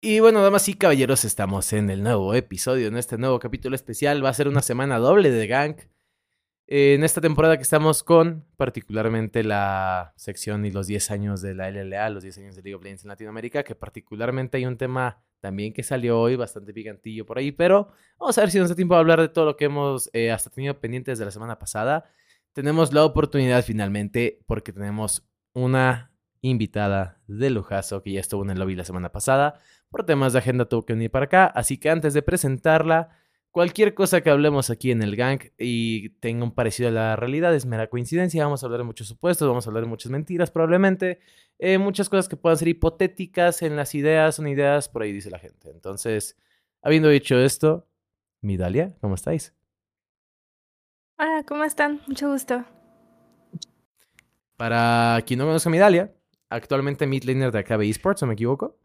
Y bueno, damas y caballeros, estamos en el nuevo episodio, en este nuevo capítulo especial. Va a ser una semana doble de Gang. En esta temporada que estamos con, particularmente la sección y los 10 años de la LLA, los 10 años de League of Legends en Latinoamérica, que particularmente hay un tema también que salió hoy, bastante picantillo por ahí, pero vamos a ver si nos da tiempo a hablar de todo lo que hemos eh, hasta tenido pendientes de la semana pasada. Tenemos la oportunidad finalmente, porque tenemos una invitada de lujazo que ya estuvo en el lobby la semana pasada. Por temas de agenda tuvo que venir para acá, así que antes de presentarla, cualquier cosa que hablemos aquí en el gang y tenga un parecido a la realidad es mera coincidencia. Vamos a hablar de muchos supuestos, vamos a hablar de muchas mentiras probablemente, eh, muchas cosas que puedan ser hipotéticas en las ideas, son ideas, por ahí dice la gente. Entonces, habiendo dicho esto, Midalia, ¿cómo estáis? Hola, ¿cómo están? Mucho gusto. Para quien no conozca a Midalia, actualmente midlaner de Acabe Esports, ¿o me equivoco?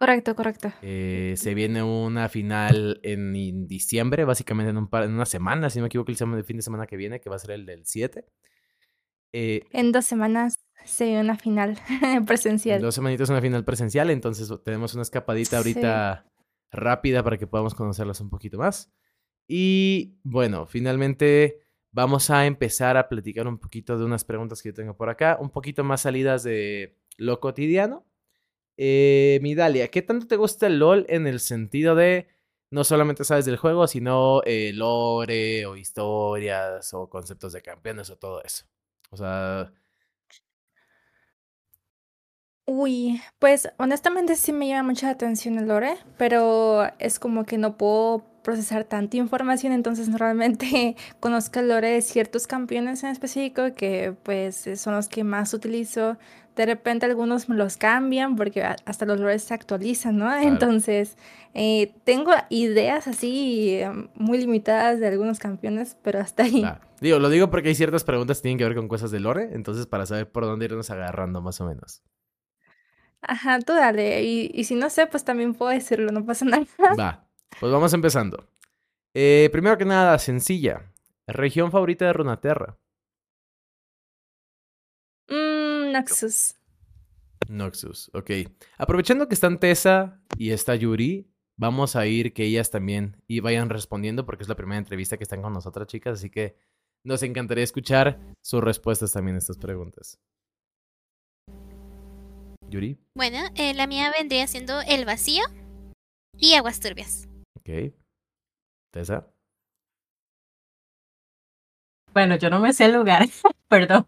Correcto, correcto. Eh, se viene una final en, diciembre, básicamente en, un par, en una semana, si no me equivoco, el, fin de semana que viene, que va a ser el del 7. Eh, en dos semanas se viene una final presencial. En dos semanitas una final presencial, entonces tenemos una escapadita ahorita rápida para que podamos conocerlas un poquito más. Y bueno, finalmente vamos a empezar a platicar un poquito de unas preguntas que yo tengo por acá, un poquito más salidas de lo cotidiano eh, Midalia, ¿qué tanto te gusta el LOL en el sentido de no solamente sabes del juego, sino eh, lore o historias o conceptos de campeones o todo eso? O sea... Uy, pues honestamente sí me llama mucha atención el lore, pero es como que no puedo procesar tanta información, entonces normalmente conozco el lore de ciertos campeones en específico que pues son los que más utilizo de repente algunos me los cambian porque hasta los lores se actualizan, ¿no? Entonces, eh, tengo ideas así em, muy limitadas de algunos campeones, pero hasta ahí. Digo, lo digo porque hay ciertas preguntas que tienen que ver con cosas de lore, entonces para saber por dónde irnos agarrando más o menos. Ajá, tú dale. Y, y si no sé, pues también puedo decirlo, no pasa nada. Va, pues vamos empezando. Eh, primero que nada, sencilla. Región favorita de Runaterra. Noxus. Noxus, ok. Aprovechando que están Tessa y está Yuri, vamos a ir que ellas también y vayan respondiendo porque es la primera entrevista que están con nosotras, chicas, así que nos encantaría escuchar sus respuestas también a estas preguntas. Yuri. Bueno, eh, la mía vendría siendo el vacío y aguas turbias. Ok. Tessa. Bueno, yo no me sé el lugar, perdón,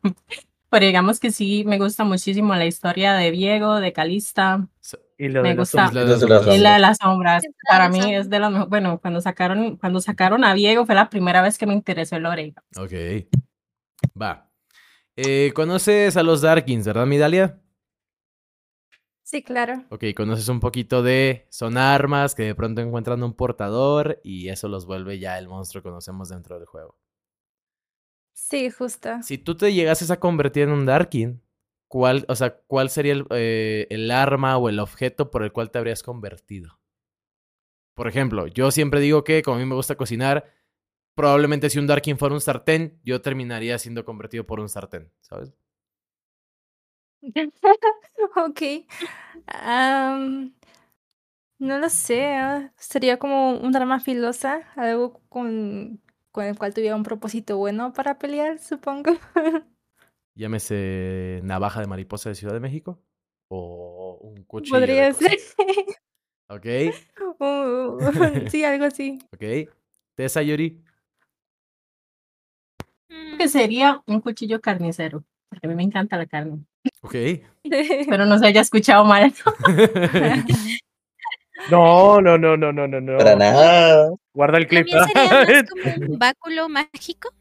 pero digamos que sí me gusta muchísimo la historia de Diego, de Calista. Y lo me de gusta. las Y la de las sombras. Para mí es de los mejores. Bueno, cuando sacaron, cuando sacaron a Diego fue la primera vez que me interesó el lore. Ok. Va. Eh, ¿Conoces a los Darkins, verdad, Midalia? Sí, claro. Ok, conoces un poquito de... Son armas que de pronto encuentran un portador y eso los vuelve ya el monstruo que conocemos dentro del juego. Sí, justo. Si tú te llegases a convertir en un Darkin, ¿cuál, o sea, ¿cuál sería el, eh, el arma o el objeto por el cual te habrías convertido? Por ejemplo, yo siempre digo que como a mí me gusta cocinar, probablemente si un Darkin fuera un sartén, yo terminaría siendo convertido por un sartén, ¿sabes? ok. no lo sé. Ah, sería como un arma filosa, algo con con el cual tuviera un propósito bueno para pelear, supongo. Llámese navaja de mariposa de Ciudad de México o un cuchillo. Podría ser. Ok. sí, algo así. Ok. Tessa Yuri. Que sería un cuchillo carnicero, porque a mí me encanta la carne. Ok. Pero no se haya escuchado mal. No, no, no, no, no, no, no. Para nada. Guarda el clip. También sería más como un báculo mágico.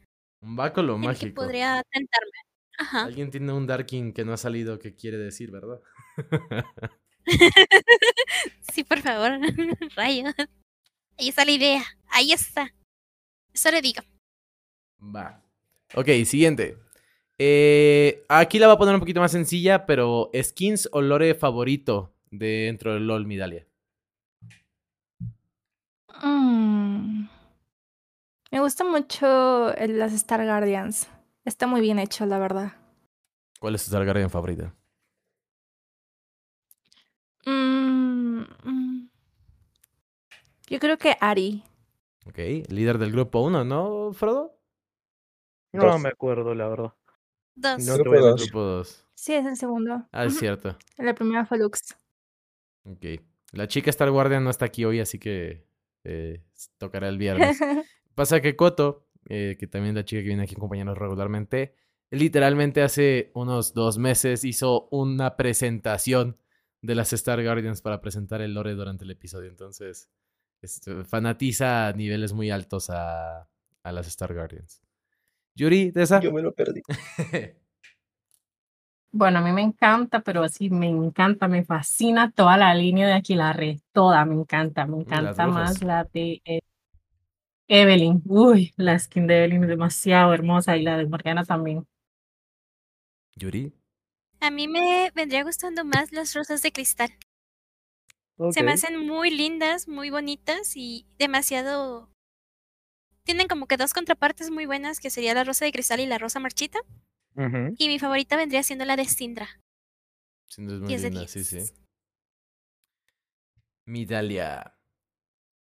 Un báculo el mágico. Que podría tentarme. Ajá. Alguien tiene un Darkin que no ha salido que quiere decir, ¿verdad? sí, por favor. Rayos. Ahí está la idea. Ahí está. Eso le digo. Va. Ok, siguiente. Eh, aquí la voy a poner un poquito más sencilla, pero skins o lore favorito dentro del LOL Midalia. Mm. Me gusta mucho el, las Star Guardians. Está muy bien hecho, la verdad. ¿Cuál es tu Star Guardian favorita? Mm, Yo creo que Ari. Ok, líder del grupo 1, ¿no, Frodo? No Dos. me acuerdo, la verdad. Dos. No Grupo voy a dos. mentir. Grupo 2. Sí, es el segundo. Ah, es cierto. La primera fue Lux. Ok. La chica Star Guardian no está aquí hoy, así que eh, tocará el viernes. Pasa que Koto, eh, que también es la chica que viene aquí a acompañarnos regularmente, literalmente hace unos dos meses hizo una presentación de las Star Guardians para presentar el lore durante el episodio. Entonces, este, fanatiza a niveles muy altos a, a las Star Guardians. Yuri, ¿de esa? Yo me lo perdí. Bueno, a mí me encanta, pero así me encanta, me fascina toda la línea de Aquilarre, toda me encanta, me encanta más la de eh, Evelyn. Uy, la skin de Evelyn es demasiado hermosa y la de Morgana también. Yuri. A mí me vendría gustando más las rosas de cristal. Se me hacen muy lindas, muy bonitas y demasiado... Tienen como que dos contrapartes muy buenas, que sería la rosa de cristal y la rosa marchita. Y mi favorita vendría siendo la de Sindra. Sin duda es muy 10 de linda, sí, 10. sí. Midalia.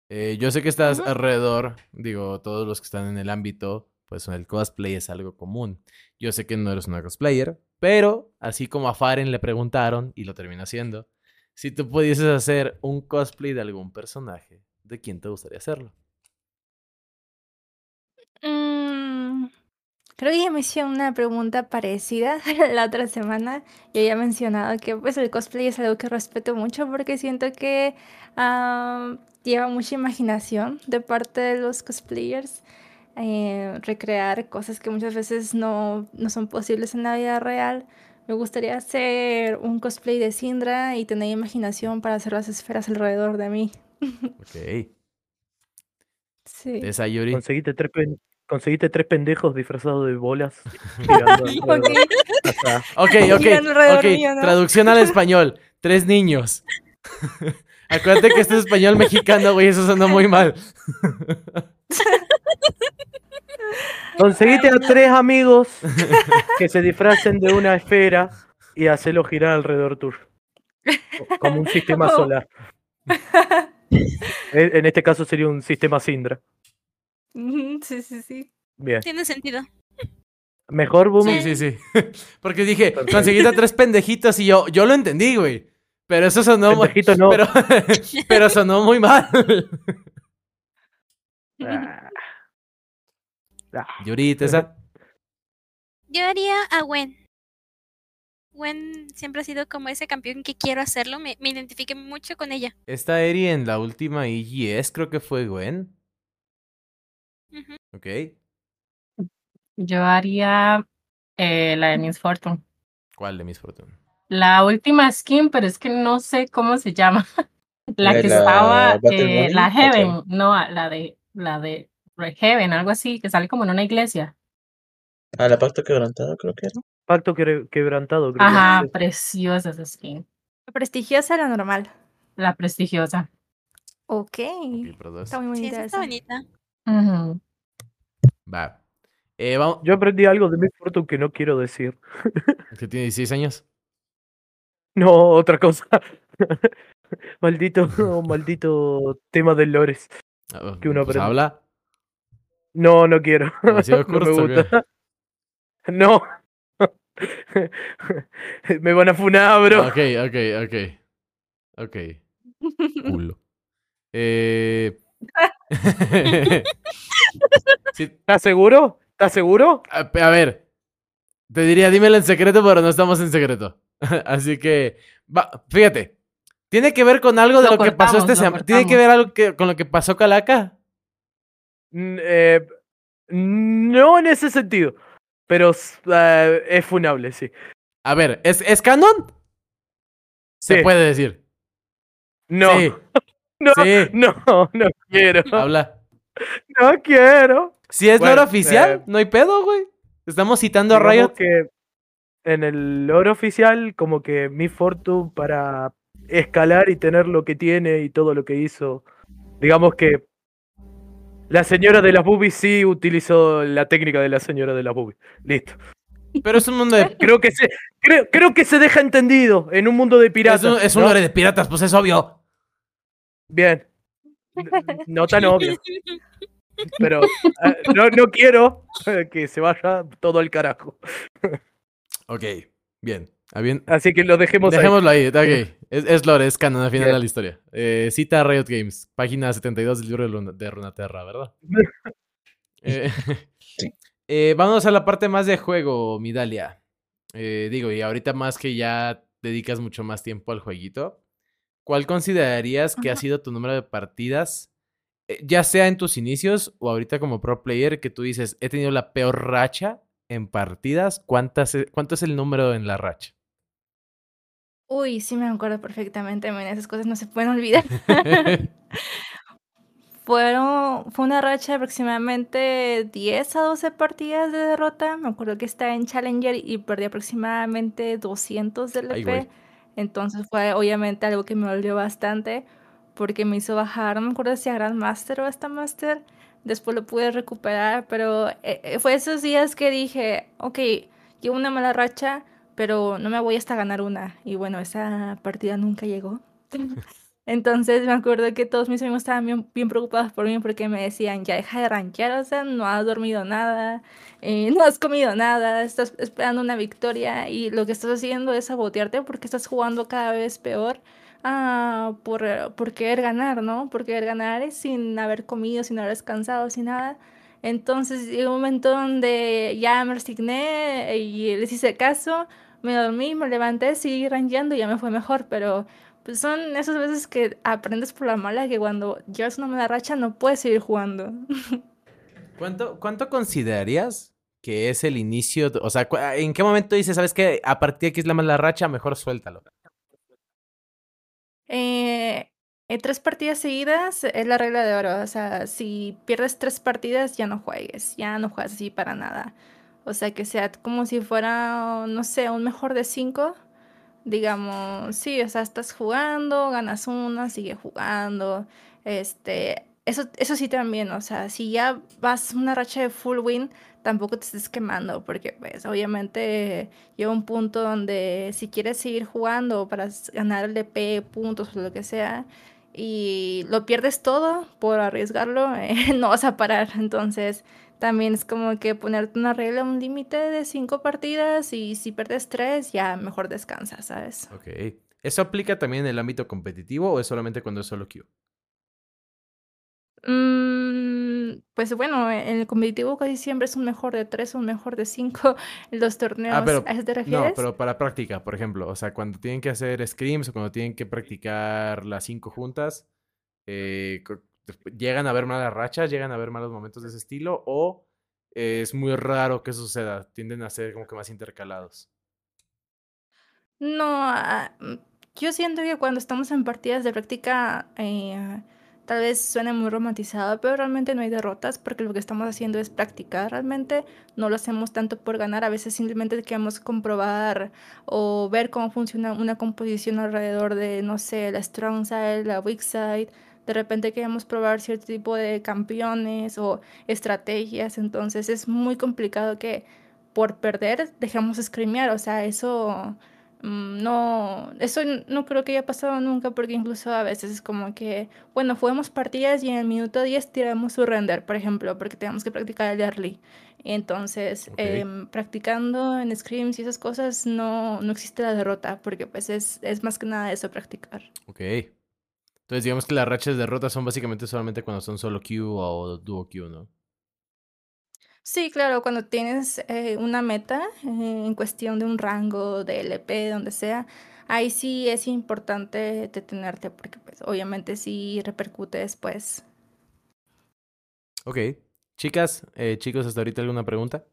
Eh, yo sé que estás alrededor, digo, todos los que están en el ámbito, pues el cosplay es algo común. Yo sé que no eres una cosplayer, pero así como a Faren le preguntaron, y lo termina haciendo, si tú pudieses hacer un cosplay de algún personaje, ¿de quién te gustaría hacerlo? Mm, creo que ya me hicieron una pregunta parecida la otra semana. Yo había mencionado que pues el cosplay es algo que respeto mucho porque siento que ah, lleva mucha imaginación de parte de los cosplayers. eh, recrear cosas que muchas veces no, no son posibles en la vida real. Me gustaría hacer un cosplay de Sindra y tener imaginación para hacer las esferas alrededor de mí. Ok. Sí. ¿De esa Yuri? Conseguiste tres, conseguiste tres pendejos disfrazados de bolas. Ok. Ok, ok, Girando alrededor ok. mío, ¿no? Traducción al español. Tres niños. Acuérdate que este es español mexicano, güey. Eso sonó muy mal. Conseguiste a tres amigos que se disfracen de una esfera y hacerlo girar alrededor tuyo. Co- Como un sistema solar. En este caso sería un sistema Sindra. Sí, sí, sí. Bien. Tiene sentido. Mejor, Boom. Sí, sí, sí. Porque dije, Perfecto. conseguiste a tres pendejitos y yo, yo lo entendí, güey. Pero eso sonó muy... Pendejito no. Pero, pero sonó muy mal. Ah. Ah. Yuri, Tessa. Yo haría a Gwen. Gwen siempre ha sido como ese campeón que quiero hacerlo. Me, me identifiqué mucho con ella. Esta Eri en la última EGS creo que fue Gwen. Ujú. Ok. Yo haría eh, la de Miss Fortune. ¿Cuál de mis Fortune? La última skin, pero es que no sé cómo se llama. La ¿La que la estaba, Battle eh, la ¿O Heaven, no, la de, la de Red Heaven, algo así, que sale como en una iglesia. Ah, la pacto quebrantado creo que era. Pacto quebre- quebrantado, creo que Ajá, es. preciosa esa skin. Prestigiosa la normal. La prestigiosa. Ok. Está muy Sí, bonita esa está esa. bonita. Va. Eh, vamos... Yo aprendí algo de mi Fortune que no quiero decir. Que tiene 16 años. No, otra cosa. maldito, maldito tema de lores. Ah, Que uno pues aprende. habla. No, no quiero. Demasiado no me curso, gusta. No. me van a funar, bro. Ok, ok, ok. Ok. Culo. Eh... sí, ¿Estás seguro? ¿Estás seguro? a, a ver. Te diría, dímelo en secreto, pero no estamos en secreto. Así que, va, fíjate. ¿Tiene que ver con algo de Lo lo, que pasó este semana? ¿Tiene que ver algo que, con lo que pasó Calaca? Mm, eh, no en ese sentido. Pero eh, es funable, sí. A ver, ¿es, ¿es canon? Se puede decir. No. Sí, No, sí. no, no quiero. habla. No quiero. Si es Bueno, lore oficial, eh, no hay pedo, güey. Estamos citando a Riot. que en el lore oficial, como que mi Fortune para escalar y tener lo que tiene y todo lo que hizo, digamos que la señora de las boobies sí utilizó la técnica de la señora de las boobies. Listo. Pero es un mundo de. Creo que se, creo, creo que se deja entendido en un mundo de Es piratas. un, es un ¿no? lore de piratas, pues es obvio. Bien. No tan obvio. Pero eh, no, no quiero que se vaya todo al carajo. Ok, bien. Ah, bien. Así que lo dejemos ahí. Dejémoslo ahí, está ok. Es, es lore, es canon al final de la historia. Eh, cita Riot Games, página 72 del libro de, Luna- de Runaterra, ¿verdad? Eh, Sí. eh, vamos a la parte más de juego, Midalia. Eh, digo, y ahorita más que ya dedicas mucho más tiempo al jueguito, ¿cuál considerarías que ha sido tu número de partidas, eh, ya sea en tus inicios o ahorita como pro player, que tú dices, he tenido la peor racha en partidas? ¿Cuántas, e- ¿Cuánto es el número en la racha? Uy, sí me acuerdo perfectamente, men, esas cosas no se pueden olvidar. Fueron, fue una racha de aproximadamente 10 a 12 partidas de derrota. Me acuerdo que estaba en Challenger y perdí aproximadamente 200 de Ay, güey. LP. Entonces fue obviamente algo que me dolió bastante porque me hizo bajar, no me acuerdo si a Grandmaster o hasta Master. Después lo pude recuperar, pero eh, eh, fue esos días que dije, ok, llevo una mala racha, pero no me voy hasta ganar una. Y bueno, esa partida nunca llegó. Entonces me acuerdo que todos mis amigos estaban bien, bien preocupados por mí porque me decían, ya deja de rankear, o sea, no has dormido nada, eh, no has comido nada, estás esperando una victoria y lo que estás haciendo es sabotearte porque estás jugando cada vez peor ah, por, por querer ganar, ¿no? Por querer ganar sin haber comido, sin haber descansado, sin nada. Entonces llegó un momento donde ya me resigné y les hice caso, me dormí, me levanté, seguí rankeando y ya me fue mejor, pero pues son esas veces que aprendes por la mala que cuando llevas una mala racha no puedes seguir jugando. ¿Cuánto, ¿Cuánto considerarías que es el inicio? O sea, cu- ¿en qué momento dices, sabes que a partir de aquí es la mala racha, mejor suéltalo? Eh, eh, tres partidas seguidas es la regla de oro. O sea, si pierdes tres partidas, ya no juegues. Ya no juegas así para nada. O sea, que sea como si fuera, no sé, un mejor de cinco. Digamos, sí, o sea, estás jugando, ganas una, sigue jugando. Este, eso, eso sí también, o sea, si ya vas una racha de full win, tampoco te estés quemando, porque pues obviamente llega un punto donde si quieres seguir jugando para ganar el DP, puntos o lo que sea, y lo pierdes todo por arriesgarlo, eh, no vas a parar. Entonces, también es como que ponerte una regla, un límite de cinco partidas, y si pierdes tres, ya mejor descansa, ¿sabes? Ok. ¿Eso aplica también en el ámbito competitivo o es solamente cuando es solo queue? Mm, pues bueno, en el competitivo casi siempre es un mejor de tres, un mejor de cinco. Los torneos, Ah, pero ¿a eso te no, pero para práctica, por ejemplo, o sea, cuando tienen que hacer scrims o cuando tienen que practicar las cinco juntas, eh, despu- llegan a haber malas rachas, llegan a haber malos momentos de ese estilo o eh, es muy raro que suceda, tienden a ser como que más intercalados. No, ah, mm, yo siento que cuando estamos en partidas de práctica, eh, tal vez suene muy romantizado, pero realmente no hay derrotas porque lo que estamos haciendo es practicar. Realmente no lo hacemos tanto por ganar, a veces simplemente queremos comprobar o ver cómo funciona una composición alrededor de, no sé, la strong side, la weak side. De repente queremos probar cierto tipo de campeones o estrategias, entonces es muy complicado que por perder dejemos screamear, o sea, eso no, eso no creo que haya pasado nunca porque incluso a veces es como que, bueno, juguemos partidas y en el minuto 10 tiramos su render, por ejemplo, porque tenemos que practicar el early. Entonces, Ok. em, practicando en scrims y esas cosas no, no existe la derrota porque pues es, es más que nada eso, practicar. Ok. Entonces digamos que las rachas de derrotas son básicamente solamente cuando son solo queue o duo queue, ¿no? Sí, claro, cuando tienes eh, una meta eh, en cuestión de un rango de LP, donde sea, ahí sí es importante detenerte porque pues obviamente sí repercute después. Ok. Chicas, eh, chicos, hasta ahorita alguna pregunta?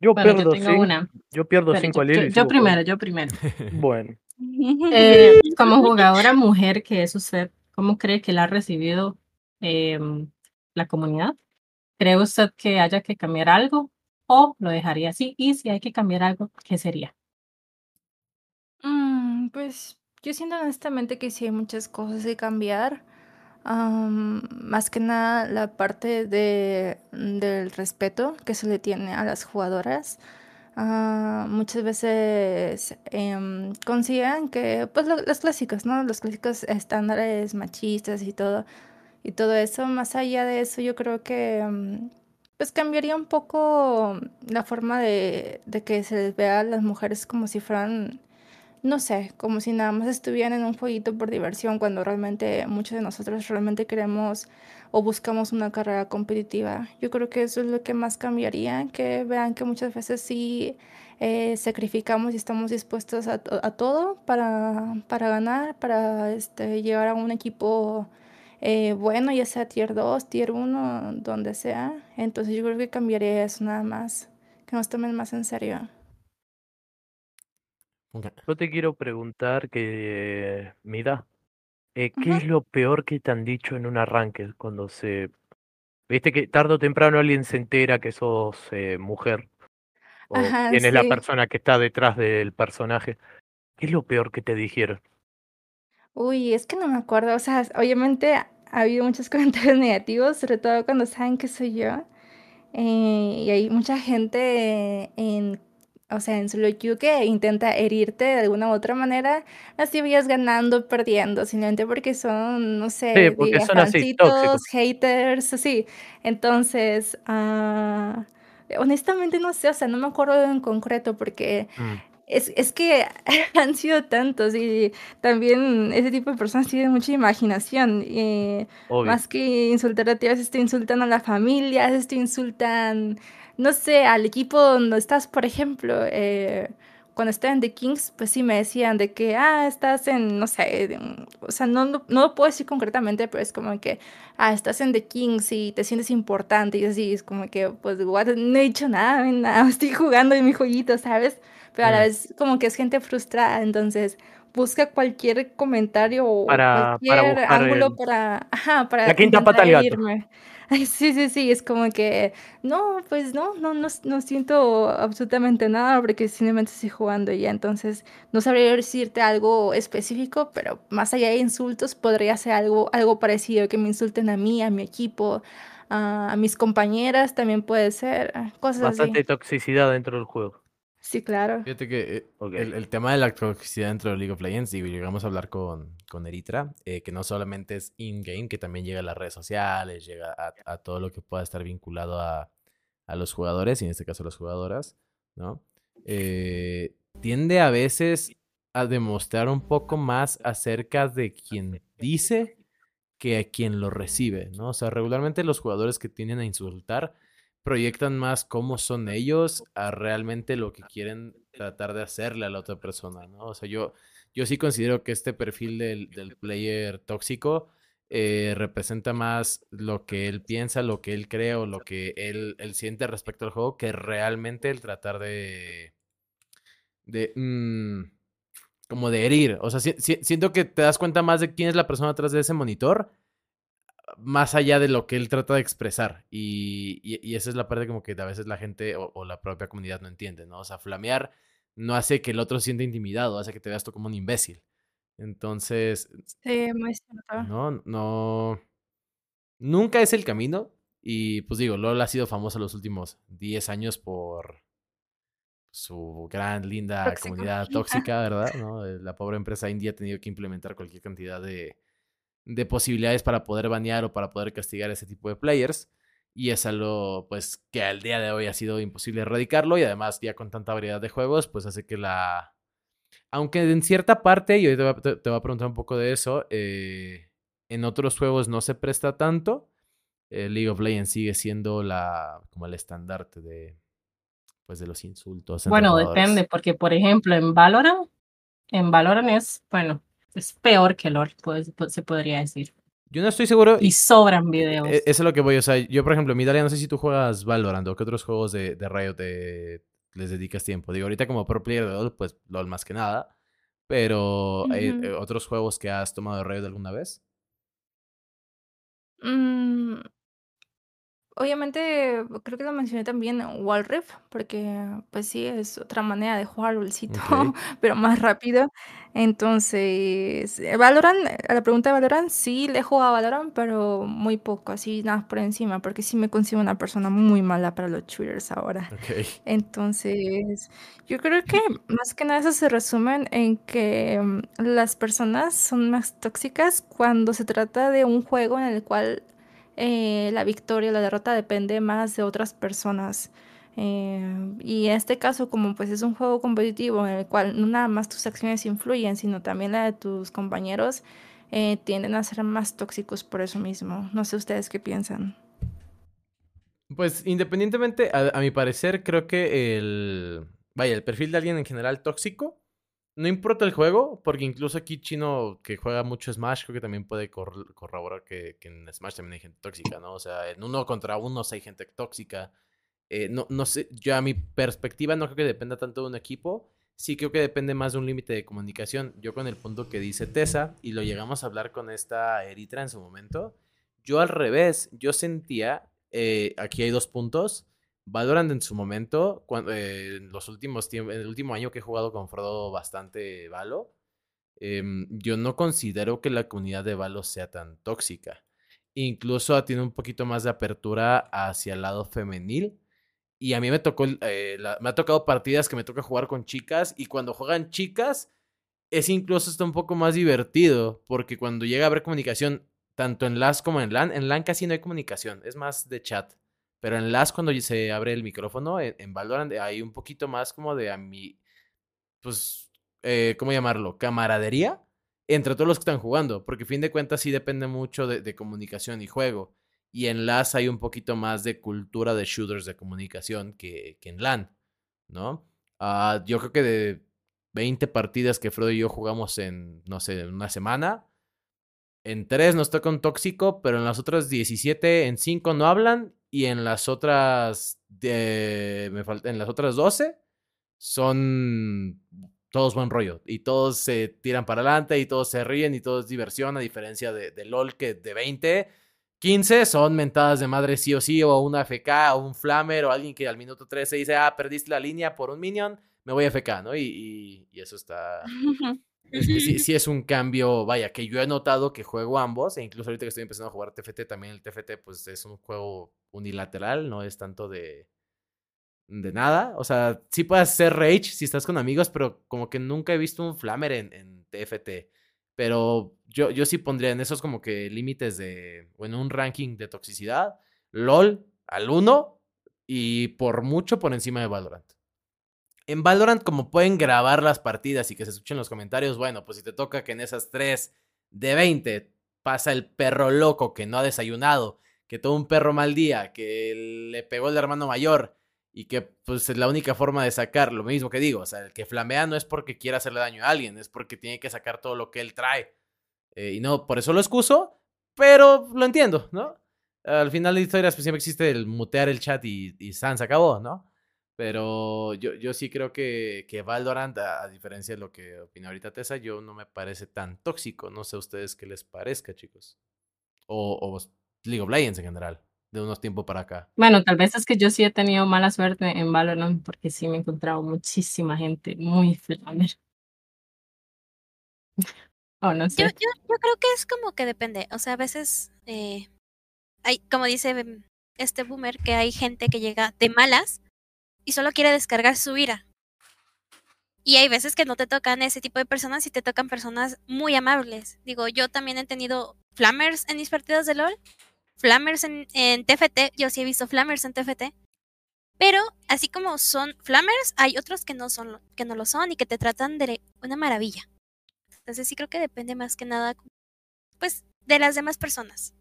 Yo Bueno, yo pierdo tengo cinco. una. Yo pierdo 5 yo, al yo- yo primero, yo primero. Bueno, Eh, como jugadora mujer que es usted, ¿cómo cree que la ha recibido em, la comunidad? ¿Cree usted que haya que cambiar algo o lo dejaría así? Y si hay que cambiar algo, ¿qué sería? Mm, pues yo siento honestamente que sí hay muchas cosas que cambiar. Am, más que nada la parte de, del respeto que se le tiene a las jugadoras. ah, muchas veces em, consideran que, pues lo- los clásicos, ¿no? Los clásicos estándares machistas y todo, y todo eso. Más allá de eso, yo creo que em, pues cambiaría un poco la forma de, de que se les vea a las mujeres como si fueran, no sé, como si nada más estuvieran en un jueguito por diversión, cuando realmente muchos de nosotros realmente queremos o buscamos una carrera competitiva. Yo creo que eso es lo que más cambiaría, que vean que muchas veces sí eh, sacrificamos y estamos dispuestos a, a todo para, para ganar, para este, llegar a un equipo eh, bueno, ya sea tier 2 tier uno donde sea. Entonces yo creo que cambiaría eso nada más, que nos tomen más en serio. Yo te quiero preguntar que, Mida, eh, ¿qué es lo peor que te han dicho en un arranque cuando se... Viste que tarde o temprano alguien se entera que sos eh, mujer o Ajá, quién es la persona que está detrás del personaje. ¿Qué es lo peor que te dijeron? Uy, es que no me acuerdo, o sea, obviamente ha habido muchos comentarios negativos, sobre todo cuando saben que soy yo. eh, y hay mucha gente en, o sea, en solo queue que intenta herirte de alguna u otra manera, así vayas ganando, perdiendo, simplemente porque son, no Sí, sé, porque diga, son así, haters, así. Entonces, ah, honestamente no sé, o sea, no me acuerdo en concreto porque Mm, es, es que han sido tantos y también ese tipo de personas tienen mucha imaginación. eh, más que insultar a ti, a veces te insultan a la familia, a veces te insultan, no sé, al equipo donde estás, por ejemplo. eh, cuando estaba en The Kings, pues sí me decían de que, ah, estás en, no sé, en- o sea, no, no, no lo puedo decir concretamente, pero es como que, ah, estás en The Kings y te sientes importante y así, es como que, pues, what, no he dicho nada, nada, estoy jugando en mi jueguito, ¿sabes? Pero a la Mm. vez como que es gente frustrada, entonces busca cualquier comentario o Para, cualquier ángulo el- para, ajá, la quinta pata al gato. Ay, sí, sí, sí, es como que, no, pues no, no, no, no siento absolutamente nada porque simplemente estoy jugando y ya, entonces no sabría decirte algo específico, pero más allá de insultos podría ser algo, algo parecido, que me insulten a mí, a mi equipo, a, a mis compañeras, también puede ser, ah, cosas Bastante así. toxicidad dentro del juego. Sí, claro. Fíjate que eh, el, el tema de la toxicidad dentro de League of Legends, digo, llegamos a hablar con, con Eritra, eh, que no solamente es in-game, que también llega a las redes sociales, llega a, a todo lo que pueda estar vinculado a, a los jugadores, y en este caso a las jugadoras, ¿no? Eh, tiende a veces a demostrar un poco más acerca de quien dice que a quien lo recibe, ¿no? O sea, regularmente los jugadores que tienden a insultar proyectan más cómo son ellos a realmente lo que quieren tratar de hacerle a la otra persona, ¿no? O sea, yo, yo sí considero que este perfil del, del player tóxico eh, representa más lo que él piensa, lo que él cree o lo que él, él siente respecto al juego que realmente el tratar de... de mm, como de herir. O sea, si- si- siento que te das cuenta más de quién es la persona atrás de ese monitor más allá de lo que él trata de expresar. Y, y- y esa es la parte como que a veces la gente o, o la propia comunidad no entiende, ¿no? O sea, flamear no hace que el otro se sienta intimidado, hace que te veas tú como un imbécil. Entonces, Sí, muy cierto. no, no, nunca es el camino. Y pues digo, LOL ha sido famoso los últimos 10 años por su gran, linda comunidad tóxica, ¿verdad? ¿No? Eh, La pobre empresa indie ha tenido que implementar cualquier cantidad de, de posibilidades para poder banear o para poder castigar a ese tipo de players. Y es algo, pues, que al día de hoy ha sido imposible erradicarlo. Y además, ya con tanta variedad de juegos, pues hace que la. Aunque en cierta parte, y hoy te voy a, te- te voy a preguntar un poco de eso, eh, en otros juegos no se presta tanto. eh, League of Legends sigue siendo la como el estandarte de pues de los insultos. Bueno, depende, porque por ejemplo en Valorant, en Valorant es, bueno, es peor que LOL, pues, pues, se podría decir. Yo no estoy seguro. Y sobran videos. Eh, Eso es lo que voy, o sea, yo por ejemplo, Midalia, no sé si tú juegas Valorant o qué otros juegos de, de Riot te- les dedicas tiempo. Digo, ahorita como pro player de LoL, pues LoL más que nada. Pero eh, Ujú. eh, otros juegos que has tomado de Riot alguna vez. Mm, Obviamente, creo que lo mencioné también Wall Rift, porque pues sí, es otra manera de jugar LOLcito, Ok. pero más rápido. Entonces, eh, Valorant, a la pregunta de Valorant, sí le he jugado a Valorant, pero muy poco, así nada más por encima, porque sí me considero una persona muy mala para los shooters ahora. Ok. Entonces, yo creo que más que nada eso se resumen en que mm, las personas son más tóxicas cuando se trata de un juego en el cual eh, la victoria o la derrota depende más de otras personas. Eh, y en este caso, como pues es un juego competitivo en el cual no nada más tus acciones influyen, sino también la de tus compañeros, eh, tienden a ser más tóxicos por eso mismo. No sé ustedes qué piensan. Pues independientemente, a, a mi parecer, creo que el. Vaya, el perfil de alguien en general tóxico. No importa el juego, porque incluso aquí Chino, que juega mucho Smash, creo que también puede cor- corroborar que, en Smash también hay gente tóxica, ¿no? O sea, en uno contra uno hay gente tóxica. Eh, no, no sé, yo a mi perspectiva no creo que dependa tanto de un equipo. Sí creo que depende más de un límite de comunicación. Yo con el punto que dice Tessa, y lo llegamos a hablar con esta Eritra en su momento, yo al revés, yo sentía, eh, aquí hay dos puntos. Valorant en su momento, cuando, eh, en los últimos en el último año que he jugado con Frodo bastante Valo, em, yo no considero que la comunidad de Valo sea tan tóxica. Incluso tiene un poquito más de apertura hacia el lado femenil. Y a mí me tocó, eh, me ha tocado partidas que me toca jugar con chicas. Y cuando juegan chicas, es incluso está un poco más divertido. Porque cuando llega a haber comunicación, tanto en LAS como en LAN, en LAN casi no hay comunicación, es más de chat. Pero en LAS, cuando se abre el micrófono, en, en Valorant hay un poquito más como de a mí, pues, eh, ¿cómo llamarlo? Camaradería entre todos los que están jugando. Porque fin de cuentas sí depende mucho de, de comunicación y juego. Y en LAS hay un poquito más de cultura de shooters de comunicación que, que en LAN, ¿no? Ah, yo creo que de 20 partidas que Frodo y yo jugamos en, no sé, una semana, en 3 nos toca un tóxico, pero en las otras 17, en 5 no hablan y en las otras, de, me falta, en las otras 12 son todos buen rollo y todos se tiran para adelante y todos se ríen y todo es diversión a diferencia de, LOL que de 20 15 son mentadas de madre sí o sí, o una FK, o un flamer, o alguien que al minuto 13 dice, ah, perdiste la línea por un minion, me voy a FK, ¿no? Y, y eso está... Es, sí, sí es un cambio, vaya, que yo he notado que juego ambos, e incluso ahorita que estoy empezando a jugar TFT, también el TFT, pues es un juego unilateral, no es tanto de, de nada. O sea, sí puedes hacer rage si estás con amigos, pero como que nunca he visto un flamer en, en TFT. Pero yo, yo sí pondría en esos como que límites de, o en un ranking de toxicidad, LOL al 1 y por mucho por encima de Valorant. En Valorant, como pueden grabar las partidas y que se escuchen los comentarios, bueno, pues si te toca que en esas 3 de 20 pasa el perro loco que no ha desayunado, que tuvo un perro mal día, que le pegó el hermano mayor y que pues es la única forma de sacar, lo mismo que digo, o sea, el que flamea no es porque quiera hacerle daño a alguien, es porque tiene que sacar todo lo que él trae. Eh, y no, por eso lo excuso, pero lo entiendo, ¿no? Al final de la historia pues, siempre existe el mutear el chat y, y San se acabó, ¿no? Pero yo, yo sí creo que, que Valorant, a, a, diferencia de lo que opina ahorita Tessa, yo no me parece tan tóxico. No sé a ustedes qué les parezca, chicos. O, o League of Legends en general, de unos tiempos para acá. Bueno, tal vez es que yo sí he tenido mala suerte en Valorant porque sí me he encontrado muchísima gente muy flamer. Oh, no sé. Yo, yo, yo, creo que es como que depende. O sea, a veces eh, hay, como dice este boomer, que hay gente que llega de malas y solo quiere descargar su ira. Y hay veces que no te tocan ese tipo de personas y te tocan personas muy amables. Digo, yo también he tenido flammers en mis partidas de LOL, flammers en, en TFT, yo sí he visto flammers en TFT. Pero así como son flammers, hay otros que no son que no lo son y que te tratan de una maravilla. Entonces sí creo que depende más que nada pues de las demás personas.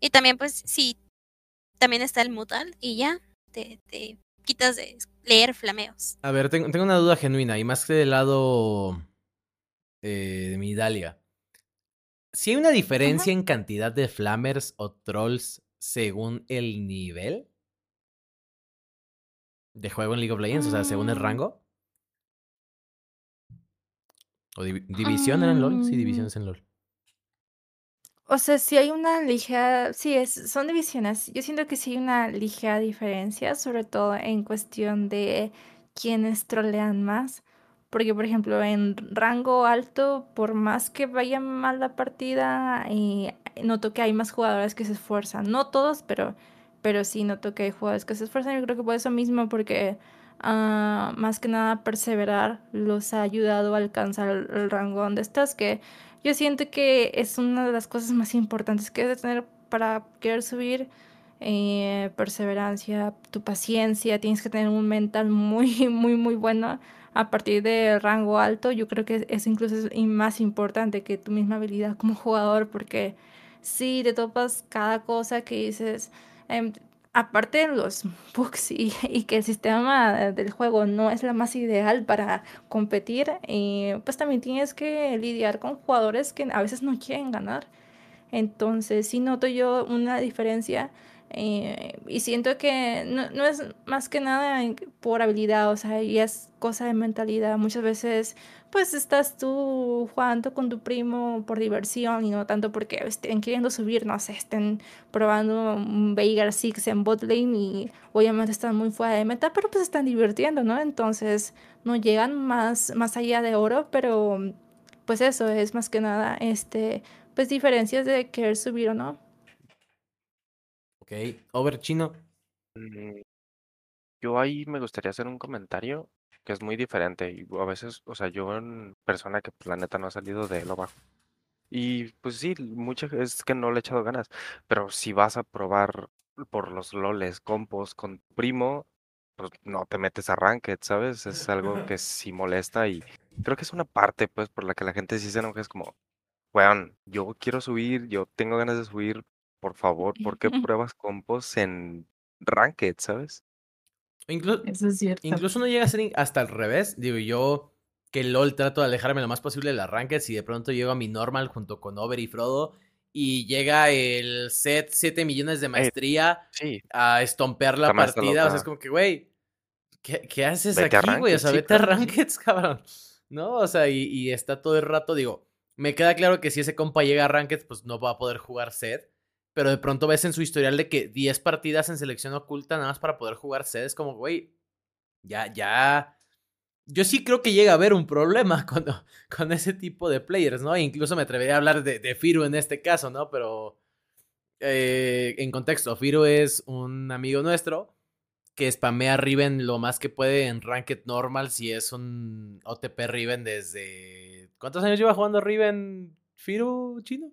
Y también pues sí también está el mutal y ya te, te quitas de leer flameos. A ver, tengo, tengo una duda genuina y más que del lado eh, de mi Dalia. Si hay una diferencia uh -huh. en cantidad de flamers o trolls según el nivel de juego en League of Legends, mm. o sea, según el rango. ¿O div división mm. en LOL? Sí, divisiones en LOL. O sea, sí hay una ligera, sí, es, son divisiones. Yo siento que sí hay una ligera diferencia, sobre todo en cuestión de quiénes trolean más. Porque, por ejemplo, en rango alto, por más que vaya mal la partida, eh, noto que hay más jugadores que se esfuerzan. No todos, pero, pero sí noto que hay jugadores que se esfuerzan. Yo creo que por eso mismo, porque ah, más que nada perseverar los ha ayudado a alcanzar el rango donde estás, que yo siento que es una de las cosas más importantes que debes tener para querer subir. eh, perseverancia, tu paciencia, tienes que tener un mental muy, muy, muy bueno a partir de rango alto. Yo creo que es incluso es más importante que tu misma habilidad como jugador, porque si te topas cada cosa que dices, em, aparte de los bugs y, que el sistema del juego no es la más ideal para competir, eh, pues también tienes que lidiar con jugadores que a veces no quieren ganar. Entonces, sí noto yo una diferencia eh, y siento que no, no es más que nada por habilidad, o sea, y es cosa de mentalidad. Muchas veces, pues estás tú jugando con tu primo por diversión y no tanto porque estén queriendo subir, no sé, estén probando un Veigar Six en bot lane y obviamente están muy fuera de meta, pero pues están divirtiendo, ¿no? Entonces, no llegan más, más allá de oro, pero pues eso es más que nada, este, pues diferencias de querer subir o no. Ok, over chino. Mm, Yo ahí me gustaría hacer un comentario que es muy diferente y a veces, o sea, yo en persona que pues, la neta no ha salido de lo bajo. Y pues sí, muchas es que no le he echado ganas, pero si vas a probar por los loles, compos con tu primo, pues no te metes a ranked, ¿sabes? Es algo que sí molesta y creo que es una parte pues por la que la gente sí se enoja, es como, weón, yo quiero subir, yo tengo ganas de subir, por favor, ¿por qué pruebas compos en ranked, ¿sabes? Inclu- Eso es cierto. incluso no llega a ser hasta al revés. Digo, yo que LOL trato de alejarme lo más posible de las rankeds y de pronto llego a mi normal junto con Over y Frodo y llega el set 7 millones de maestría Sí, a estompear la partida. O sea, es como que, güey, ¿qué, qué haces Vete a aquí, güey? O sea, vete a claro. rankeds, cabrón. ¿No? O sea, y, y está todo el rato, digo, me queda claro que si ese compa llega a rankeds, pues no va a poder jugar set. Pero de pronto ves en su historial de que 10 partidas en selección oculta nada más para poder jugar set. Es como, güey, ya, ya. Yo sí creo que llega a haber un problema con, con ese tipo de players, ¿no? E incluso me atrevería a hablar de, de Firu en este caso, ¿no? Pero eh, en contexto, Firu es un amigo nuestro que spamea Riven lo más que puede en Ranked Normal si es un OTP Riven desde... ¿Cuántos años lleva jugando Riven Firu chino?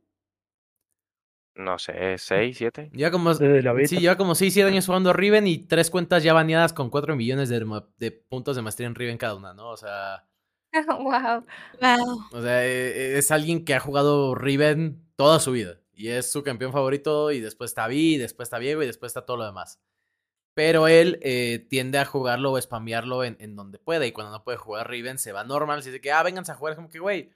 No sé, 6, 7. Lleva como... Desde la beta. Sí, lleva como 6, 7 años jugando Riven y tres cuentas ya baneadas con 4 millones de, puntos de maestría en Riven cada una, ¿no? O sea... wow. Wow. O sea, e- e- es alguien que ha jugado Riven toda su vida. Y es su campeón favorito. Y después está Vi, y después está Viego y después está todo lo demás. Pero él eh, tiende a jugarlo o spamearlo en, en donde puede. Y cuando no puede jugar Riven, se va normal. Se dice que, ah, vénganse a jugar. Es como que, güey,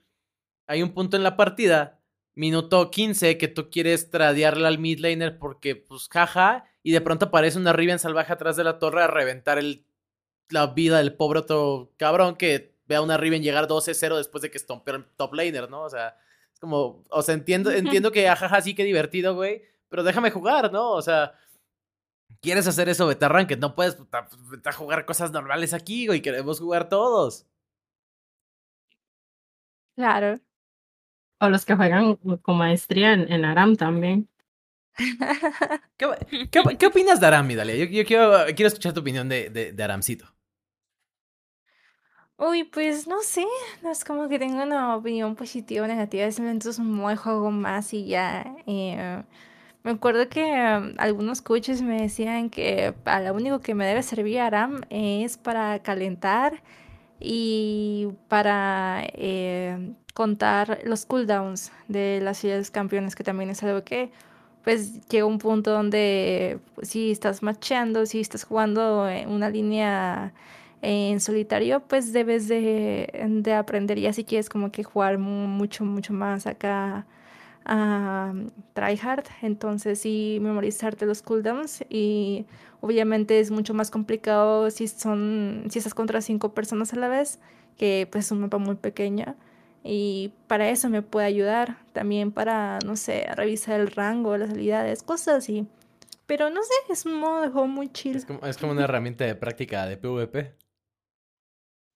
hay un punto en la partida, minuto 15, que tú quieres tradearle al mid laner porque, pues, jaja. Y de pronto aparece una Riven salvaje atrás de la torre a reventar el, la vida del pobre otro cabrón que ve a una Riven llegar 12-0 después de que estompeó el top laner, ¿no? O sea, es como, o sea, entiendo, entiendo que ajaja, sí, qué divertido, güey, pero déjame jugar, ¿no? O sea, quieres hacer eso, a Ranked, no puedes puta, vete a jugar cosas normales aquí, güey, queremos jugar todos. Claro. O los que juegan con maestría en, en Aram también. ¿Qué, qué, qué opinas de Aram, mi Dalia? Yo, yo quiero, quiero escuchar tu opinión de, de, de Aramcito. Uy, pues no sé, no es como que tengo una opinión positiva o negativa, simplemente es un buen juego más y ya. eh, me acuerdo que um, algunos coaches me decían que a lo único que me debe servir Aram es para calentar y para eh, contar los cooldowns de las ciudades campeones, que también es algo que pues llega un punto donde pues, si estás matchando, si estás jugando una línea en solitario, pues debes de, de aprender. Ya si quieres como que jugar mu- mucho, mucho más acá a tryhard, entonces sí memorizarte los cooldowns y obviamente es mucho más complicado si son, si estás contra cinco personas a la vez, que pues es un mapa muy pequeño. y para eso me puede ayudar. También para, no sé, revisar el rango, las habilidades, cosas así. Pero no sé, es un modo de juego muy chill. Es como, es como una herramienta de práctica de PvP.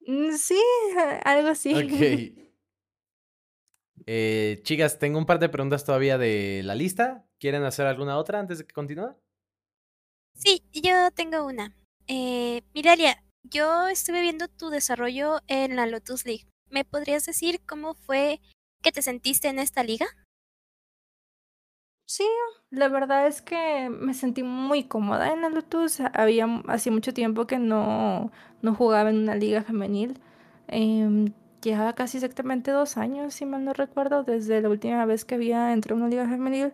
Mm, Sí, algo así. Ok. Eh, chicas, tengo un par de preguntas todavía de la lista. ¿Quieren hacer alguna otra antes de que continúe? Sí, yo tengo una. Eh, Miralia, yo estuve viendo tu desarrollo en la Lotus League. ¿Me podrías decir cómo fue que te sentiste en esta liga? Sí, la verdad es que me sentí muy cómoda en la Lotus. Había hacía mucho tiempo que no, no jugaba en una liga femenil. Em, llevaba casi exactamente dos años, si mal no recuerdo, desde la última vez que había entrado a una liga femenil.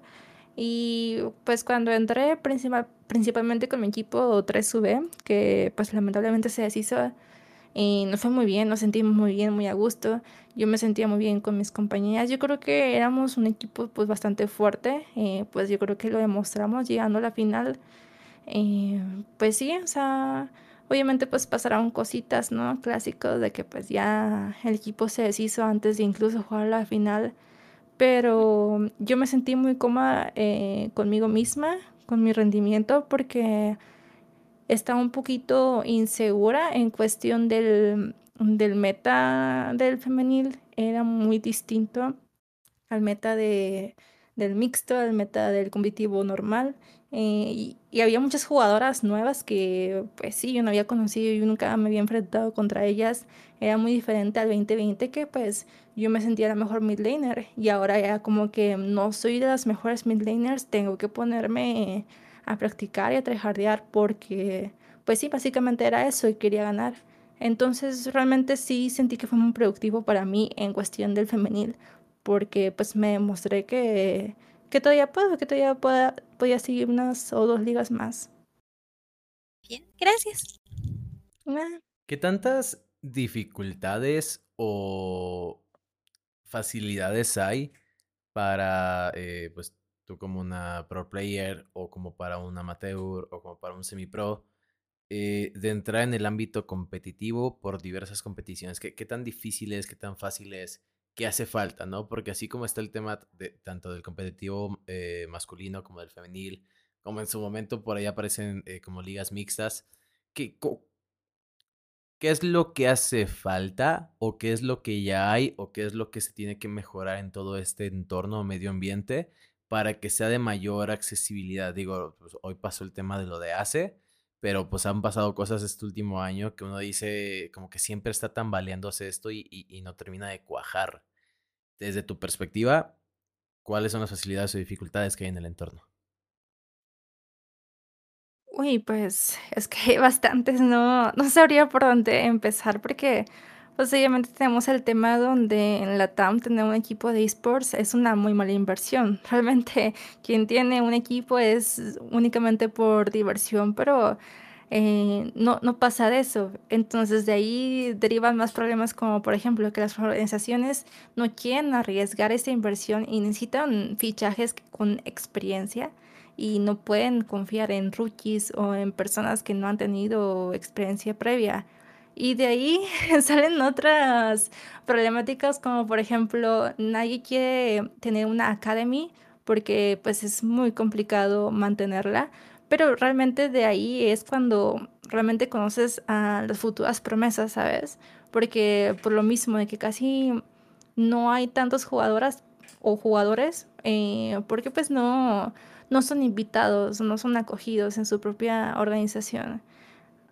Y pues cuando entré, principal, principalmente con mi equipo 3V, que pues lamentablemente se deshizo, y nos fue muy bien, nos sentimos muy bien, muy a gusto. Yo me sentía muy bien con mis compañeras. Yo creo que éramos un equipo pues bastante fuerte. eh, pues yo creo que lo demostramos llegando a la final. Eh, pues sí, o sea, obviamente pues pasaron cositas, ¿no? Clásicos de que pues ya el equipo se deshizo antes de incluso jugar la final. Pero yo me sentí muy cómoda eh, conmigo misma, con mi rendimiento, porque estaba un poquito insegura en cuestión del, del meta del femenil. Era muy distinto al meta de, del mixto, al meta del competitivo normal. Eh, y, y había muchas jugadoras nuevas que, pues sí, yo no había conocido y nunca me había enfrentado contra ellas. Era muy diferente al 2020 que pues yo me sentía la mejor mid laner y ahora ya como que no soy de las mejores mid laners, tengo que ponerme a practicar y a tryhardear porque pues sí, básicamente era eso y quería ganar. Entonces realmente sí sentí que fue muy productivo para mí en cuestión del femenil porque pues me demostré que, que todavía puedo, que todavía pueda, podía seguir unas o dos ligas más. Bien, gracias. Ah, ¿Qué tantas dificultades o facilidades hay para, eh, pues, tú como una pro player o como para un amateur o como para un semi-pro, eh, de entrar en el ámbito competitivo por diversas competiciones? ¿Qué, qué tan difícil es, qué tan fácil es, qué hace falta, ¿no? Porque así como está el tema de, tanto del competitivo eh, masculino como del femenil, como en su momento por ahí aparecen eh, como ligas mixtas, ¿qué, ¿Qué es lo que hace falta o qué es lo que ya hay o qué es lo que se tiene que mejorar en todo este entorno medio ambiente para que sea de mayor accesibilidad? Digo, pues, hoy pasó el tema de lo de ACE, pero pues han pasado cosas este último año que uno dice como que siempre está tambaleándose esto y, y- no termina de cuajar. Desde tu perspectiva, ¿cuáles son las facilidades o dificultades que hay en el entorno? Uy, pues es que hay bastantes, no, no sabría por dónde empezar porque pues tenemos el tema donde en la TAM tener un equipo de esports es una muy mala inversión. Realmente quien tiene un equipo es únicamente por diversión, pero eh, no, no pasa de eso. Entonces de ahí derivan más problemas como por ejemplo que las organizaciones no quieren arriesgar esta inversión y necesitan fichajes con experiencia y no pueden confiar en rookies o en personas que no han tenido experiencia previa. Y de ahí salen otras problemáticas como por ejemplo nadie quiere tener una academy porque pues es muy complicado mantenerla, pero realmente de ahí es cuando realmente conoces a las futuras promesas, ¿sabes? Porque por lo mismo de que casi no hay tantas jugadoras o jugadores, eh, porque pues no, no son invitados, no son acogidos en su propia organización.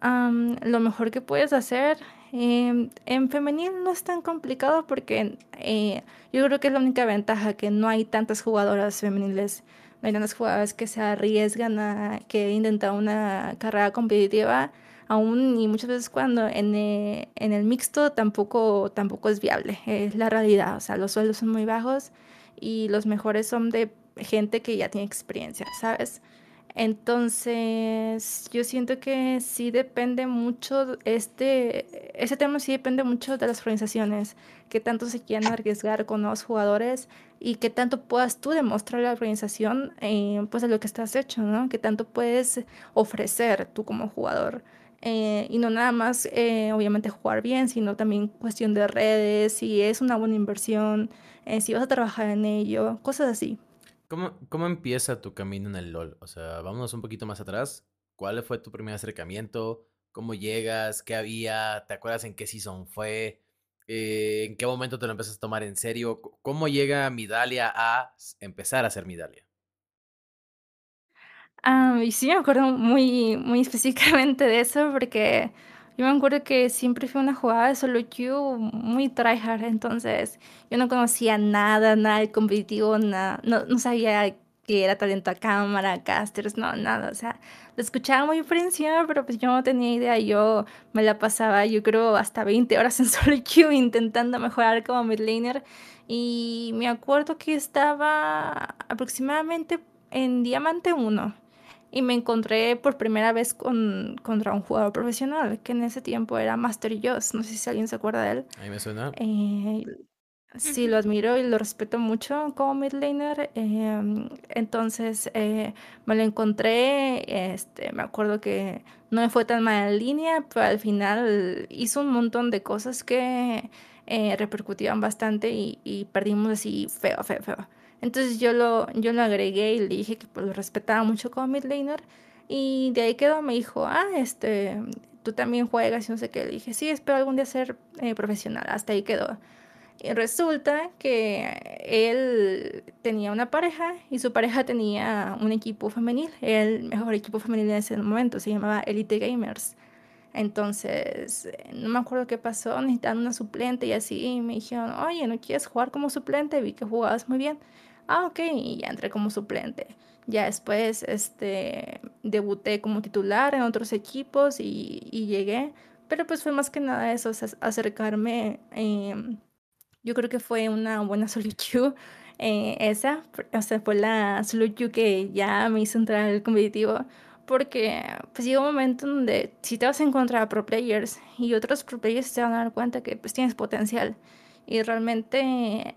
Am, lo mejor que puedes hacer em, en femenil no es tan complicado porque eh, yo creo que es la única ventaja que no hay tantas jugadoras femeniles, no hay tantas jugadoras que se arriesgan a que intentar una carrera competitiva aún y muchas veces cuando en, eh, en el mixto tampoco, tampoco es viable, es la realidad, o sea, los sueldos son muy bajos y los mejores son de gente que ya tiene experiencia, ¿sabes? Entonces, yo siento que sí depende mucho, este, ese tema sí depende mucho de las organizaciones, qué tanto se quieran arriesgar con los jugadores y qué tanto puedas tú demostrar a la organización, eh, pues, de lo que estás hecho, ¿no? Qué tanto puedes ofrecer tú como jugador. Eh, y no nada más, eh, obviamente, jugar bien, sino también cuestión de redes, si es una buena inversión, eh, si vas a trabajar en ello, cosas así. ¿Cómo, ¿Cómo empieza tu camino en el LOL? O sea, vámonos un poquito más atrás. ¿Cuál fue tu primer acercamiento? ¿Cómo llegas? ¿Qué había? ¿Te acuerdas en qué season fue? Eh, ¿En qué momento te lo empiezas a tomar en serio? ¿Cómo llega Midalia a empezar a ser Midalia? Ah, y sí me acuerdo muy, muy específicamente de eso porque yo me acuerdo que siempre fue una jugada de solo queue muy tryhard, entonces yo no conocía nada, nada de competitivo, nada, no, no sabía que era talento a cámara, casters, no, nada, o sea, lo escuchaba muy por pero pues yo no tenía idea, yo me la pasaba, yo creo, hasta 20 horas en solo queue intentando mejorar como mid laner y me acuerdo que estaba aproximadamente en Diamante uno y me encontré por primera vez con, contra un jugador profesional, que en ese tiempo era Master Joss. No sé si alguien se acuerda de él. A mí me suena. Eh, sí, lo admiro y lo respeto mucho como mid laner. em, entonces eh, me lo encontré. Este, me acuerdo que no me fue tan mal en línea, pero al final hizo un montón de cosas que eh, repercutían bastante y, y perdimos así feo, feo, feo. Entonces yo lo, yo lo agregué y le dije que pues, lo respetaba mucho como mid laner. Y de ahí quedó, me dijo, ah, este, tú también juegas y no sé qué. Le dije, sí, espero algún día ser eh, profesional. Hasta ahí quedó. Y resulta que él tenía una pareja y su pareja tenía un equipo femenil, el mejor equipo femenil en ese momento, se llamaba Elite Gamers. Entonces, no me acuerdo qué pasó, necesitaban una suplente y así, y me dijeron, oye, ¿no quieres jugar como suplente? Vi que jugabas muy bien. Ah, ok, y ya entré como suplente. Ya después, este, debuté como titular en otros equipos y, y llegué, pero pues fue más que nada eso, acercarme, em, yo creo que fue una buena queue, eh, esa, o sea, fue la queue que ya me hizo entrar al competitivo, porque pues llega un momento donde si te vas a encontrar a pro players y otros pro players se van a dar cuenta que pues tienes potencial y realmente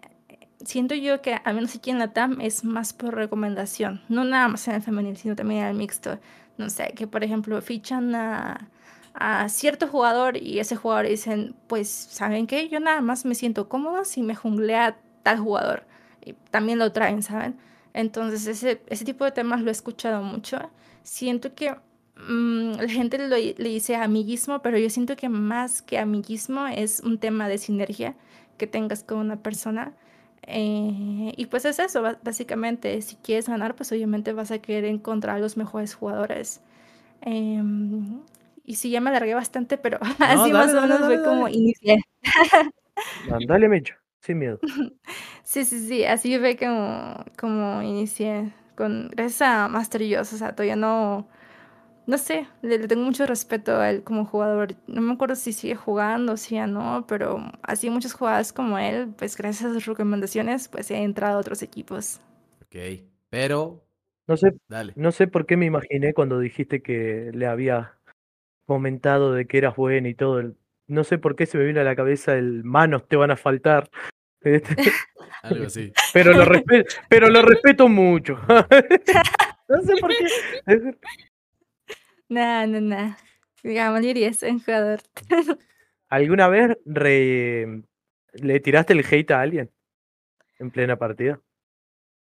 siento yo que al menos aquí en la TAM es más por recomendación, no nada más en el femenil, sino también en el mixto. No sé, que por ejemplo fichan a, a cierto jugador y ese jugador dicen, pues, ¿saben qué? Yo nada más me siento cómodo si me junglea tal jugador. Y también lo traen, ¿saben? Entonces ese, ese tipo de temas lo he escuchado mucho. Siento que mm, la gente lo- le dice amiguismo, pero yo siento que más que amiguismo es un tema de sinergia que tengas con una persona. Eh, y pues es eso, básicamente, si quieres ganar, pues obviamente vas a querer encontrar a los mejores jugadores. Em, y sí, ya me alargué bastante, pero así dale, más o menos fue como inicié. Dale, Mecho, sin miedo. Sí, sí, sí, así fue como, como inicié, con, gracias a Master Yoss, o sea, todavía no, no sé, le, le tengo mucho respeto a él como jugador. No me acuerdo si sigue jugando, o si ya no, pero así muchos jugadores como él, pues gracias a sus recomendaciones, pues he entrado a otros equipos. Ok. Pero, No sé, dale. no sé por qué me imaginé cuando dijiste que le había comentado de que eras bueno y todo. No sé por qué se me vino a la cabeza el manos te van a faltar. Este, Algo así. pero lo respeto, pero lo respeto mucho. No sé por qué. Nah, nah, nah. Digamos, yo iría ser un jugador. ¿Alguna vez re- le tiraste el hate a alguien en plena partida?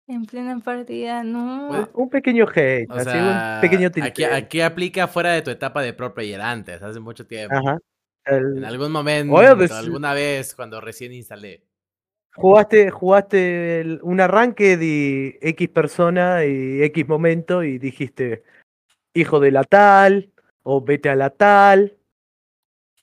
En plena partida, no. Pues, Un pequeño hate, O así sea, un pequeño aquí, aquí aplica fuera de tu etapa de pro player antes, hace mucho tiempo. Ajá. El- En algún momento, Oye, pues, alguna vez, cuando recién instalé. Jugaste, jugaste el- un arranque de X persona y X momento y dijiste, hijo de la tal, o vete a la tal.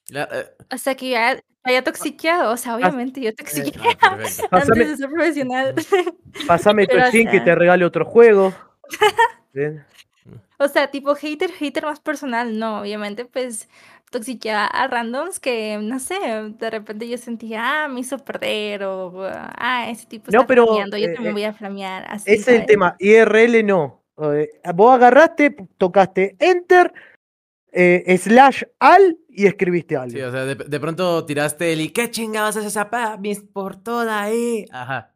La- eh, O sea, que ya haya toxiqueado. O sea, obviamente yo toxiqué ah, perfecto. antes Pásame, de ser profesional. pásame tu o skin que te regale otro juego. O sea, tipo hater, hater más personal, no, obviamente, pues toxiqueaba a randoms que, no sé, de repente yo sentía, ah, me hizo perder, o ah, ese tipo No, está pero, flameando, yo eh, también eh, voy a flamear, así, Ese es el tema. IRL no. Eh, vos agarraste, tocaste Enter, eh, slash al y escribiste algo. Sí, o sea, de, de pronto tiraste el y qué chingados es esa pa, mis por toda ahí. Ajá.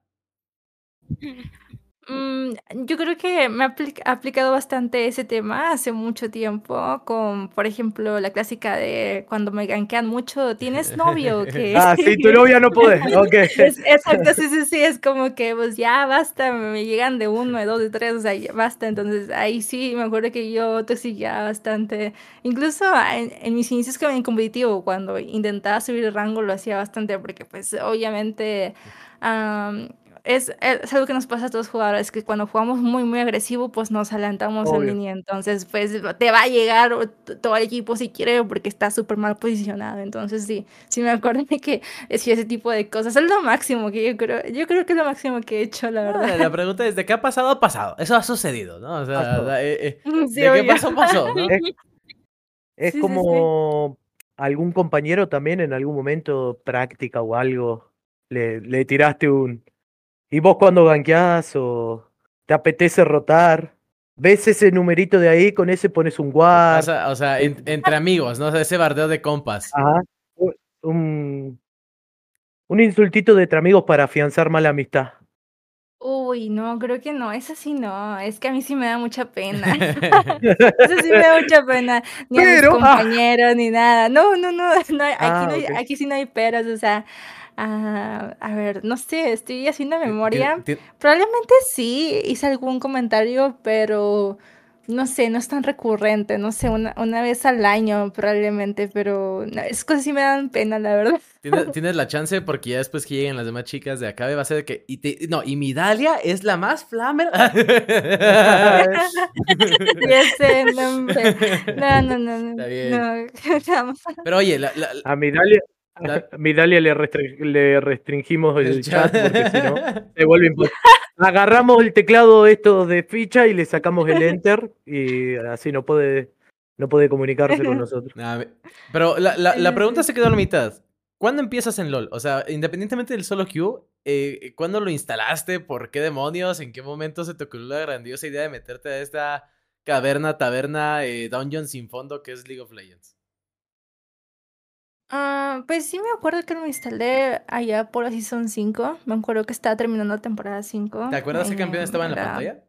Mm, yo creo que me ha apli- aplicado bastante ese tema hace mucho tiempo, con, por ejemplo, la clásica de cuando me gankean mucho, ¿tienes novio? Que Ah, sí, tu novia no puede. Ok. Es- exacto, sí, sí, sí, es como que pues ya basta, me llegan de uno, de dos, de tres, o sea, ya basta, entonces ahí sí me acuerdo que yo toxiqueaba bastante, incluso en, en mis inicios como en competitivo, cuando intentaba subir el rango lo hacía bastante porque pues obviamente am, es, es algo que nos pasa a todos los jugadores, que cuando jugamos muy, muy agresivo, pues nos adelantamos en Obvio. línea, entonces pues te va a llegar todo el equipo si quiere porque está súper mal posicionado, entonces sí, sí me acuerdo de que decía ese tipo de cosas, es lo máximo que yo creo, yo creo que es lo máximo que he hecho, la Ah, verdad. La pregunta es, ¿de qué ha pasado? Ha pasado. Eso ha sucedido, ¿no? O sea, eh, eh, Sí, ¿de qué pasó? Pasó, ¿no? Es, es Sí, sí, sí. como algún compañero también en algún momento, práctica o algo, le, le tiraste un. ¿Y vos cuando gankeás o te apetece rotar? ¿Ves ese numerito de ahí? Con ese pones un O guard. sea, o sea, en- entre amigos, ¿no? O sea, ese bardeo de compas. Ajá. Un, un insultito de entre amigos para afianzar mala amistad. Uy, no, creo que no, eso sí no, es que a mí sí me da mucha pena. Eso sí me da mucha pena, ni a mis Pero, ah. compañeros, ni nada. No, no, no, no, aquí, Ah, no hay- ok. aquí sí no hay peras, o sea, ah, a ver, no sé, estoy haciendo memoria. Probablemente sí hice algún comentario, pero no sé, no es tan recurrente, no sé, una, una vez al año probablemente, pero no, esas cosas sí me dan pena, la verdad. Tienes, tienes la chance porque ya después que lleguen las demás chicas de acá va a ser que... Y te- no, y mi Dalia es la más flamer. Ya sé, no, hombre. no, no, no, no, Está bien. no, Pero oye, la, la- A mi Dalia, la- a mi Dalia le, restri- le restringimos el, el chat chat. porque si no se vuelve impo- Agarramos el teclado esto de ficha y le sacamos el enter y así no puede, no puede comunicarse con nosotros. Nah, Pero la, la- la pregunta se quedó a la mitad. ¿Cuándo empiezas en LOL? O sea, independientemente del solo queue, eh, ¿cuándo lo instalaste? ¿Por qué demonios? ¿En qué momento se te ocurrió la grandiosa idea de meterte a esta caverna, taberna, eh, dungeon sin fondo que es League of Legends? Ah, pues sí me acuerdo que lo instalé allá por la Season 5. Me acuerdo que estaba terminando la temporada 5. ¿Te acuerdas qué campeón estaba en la pantalla?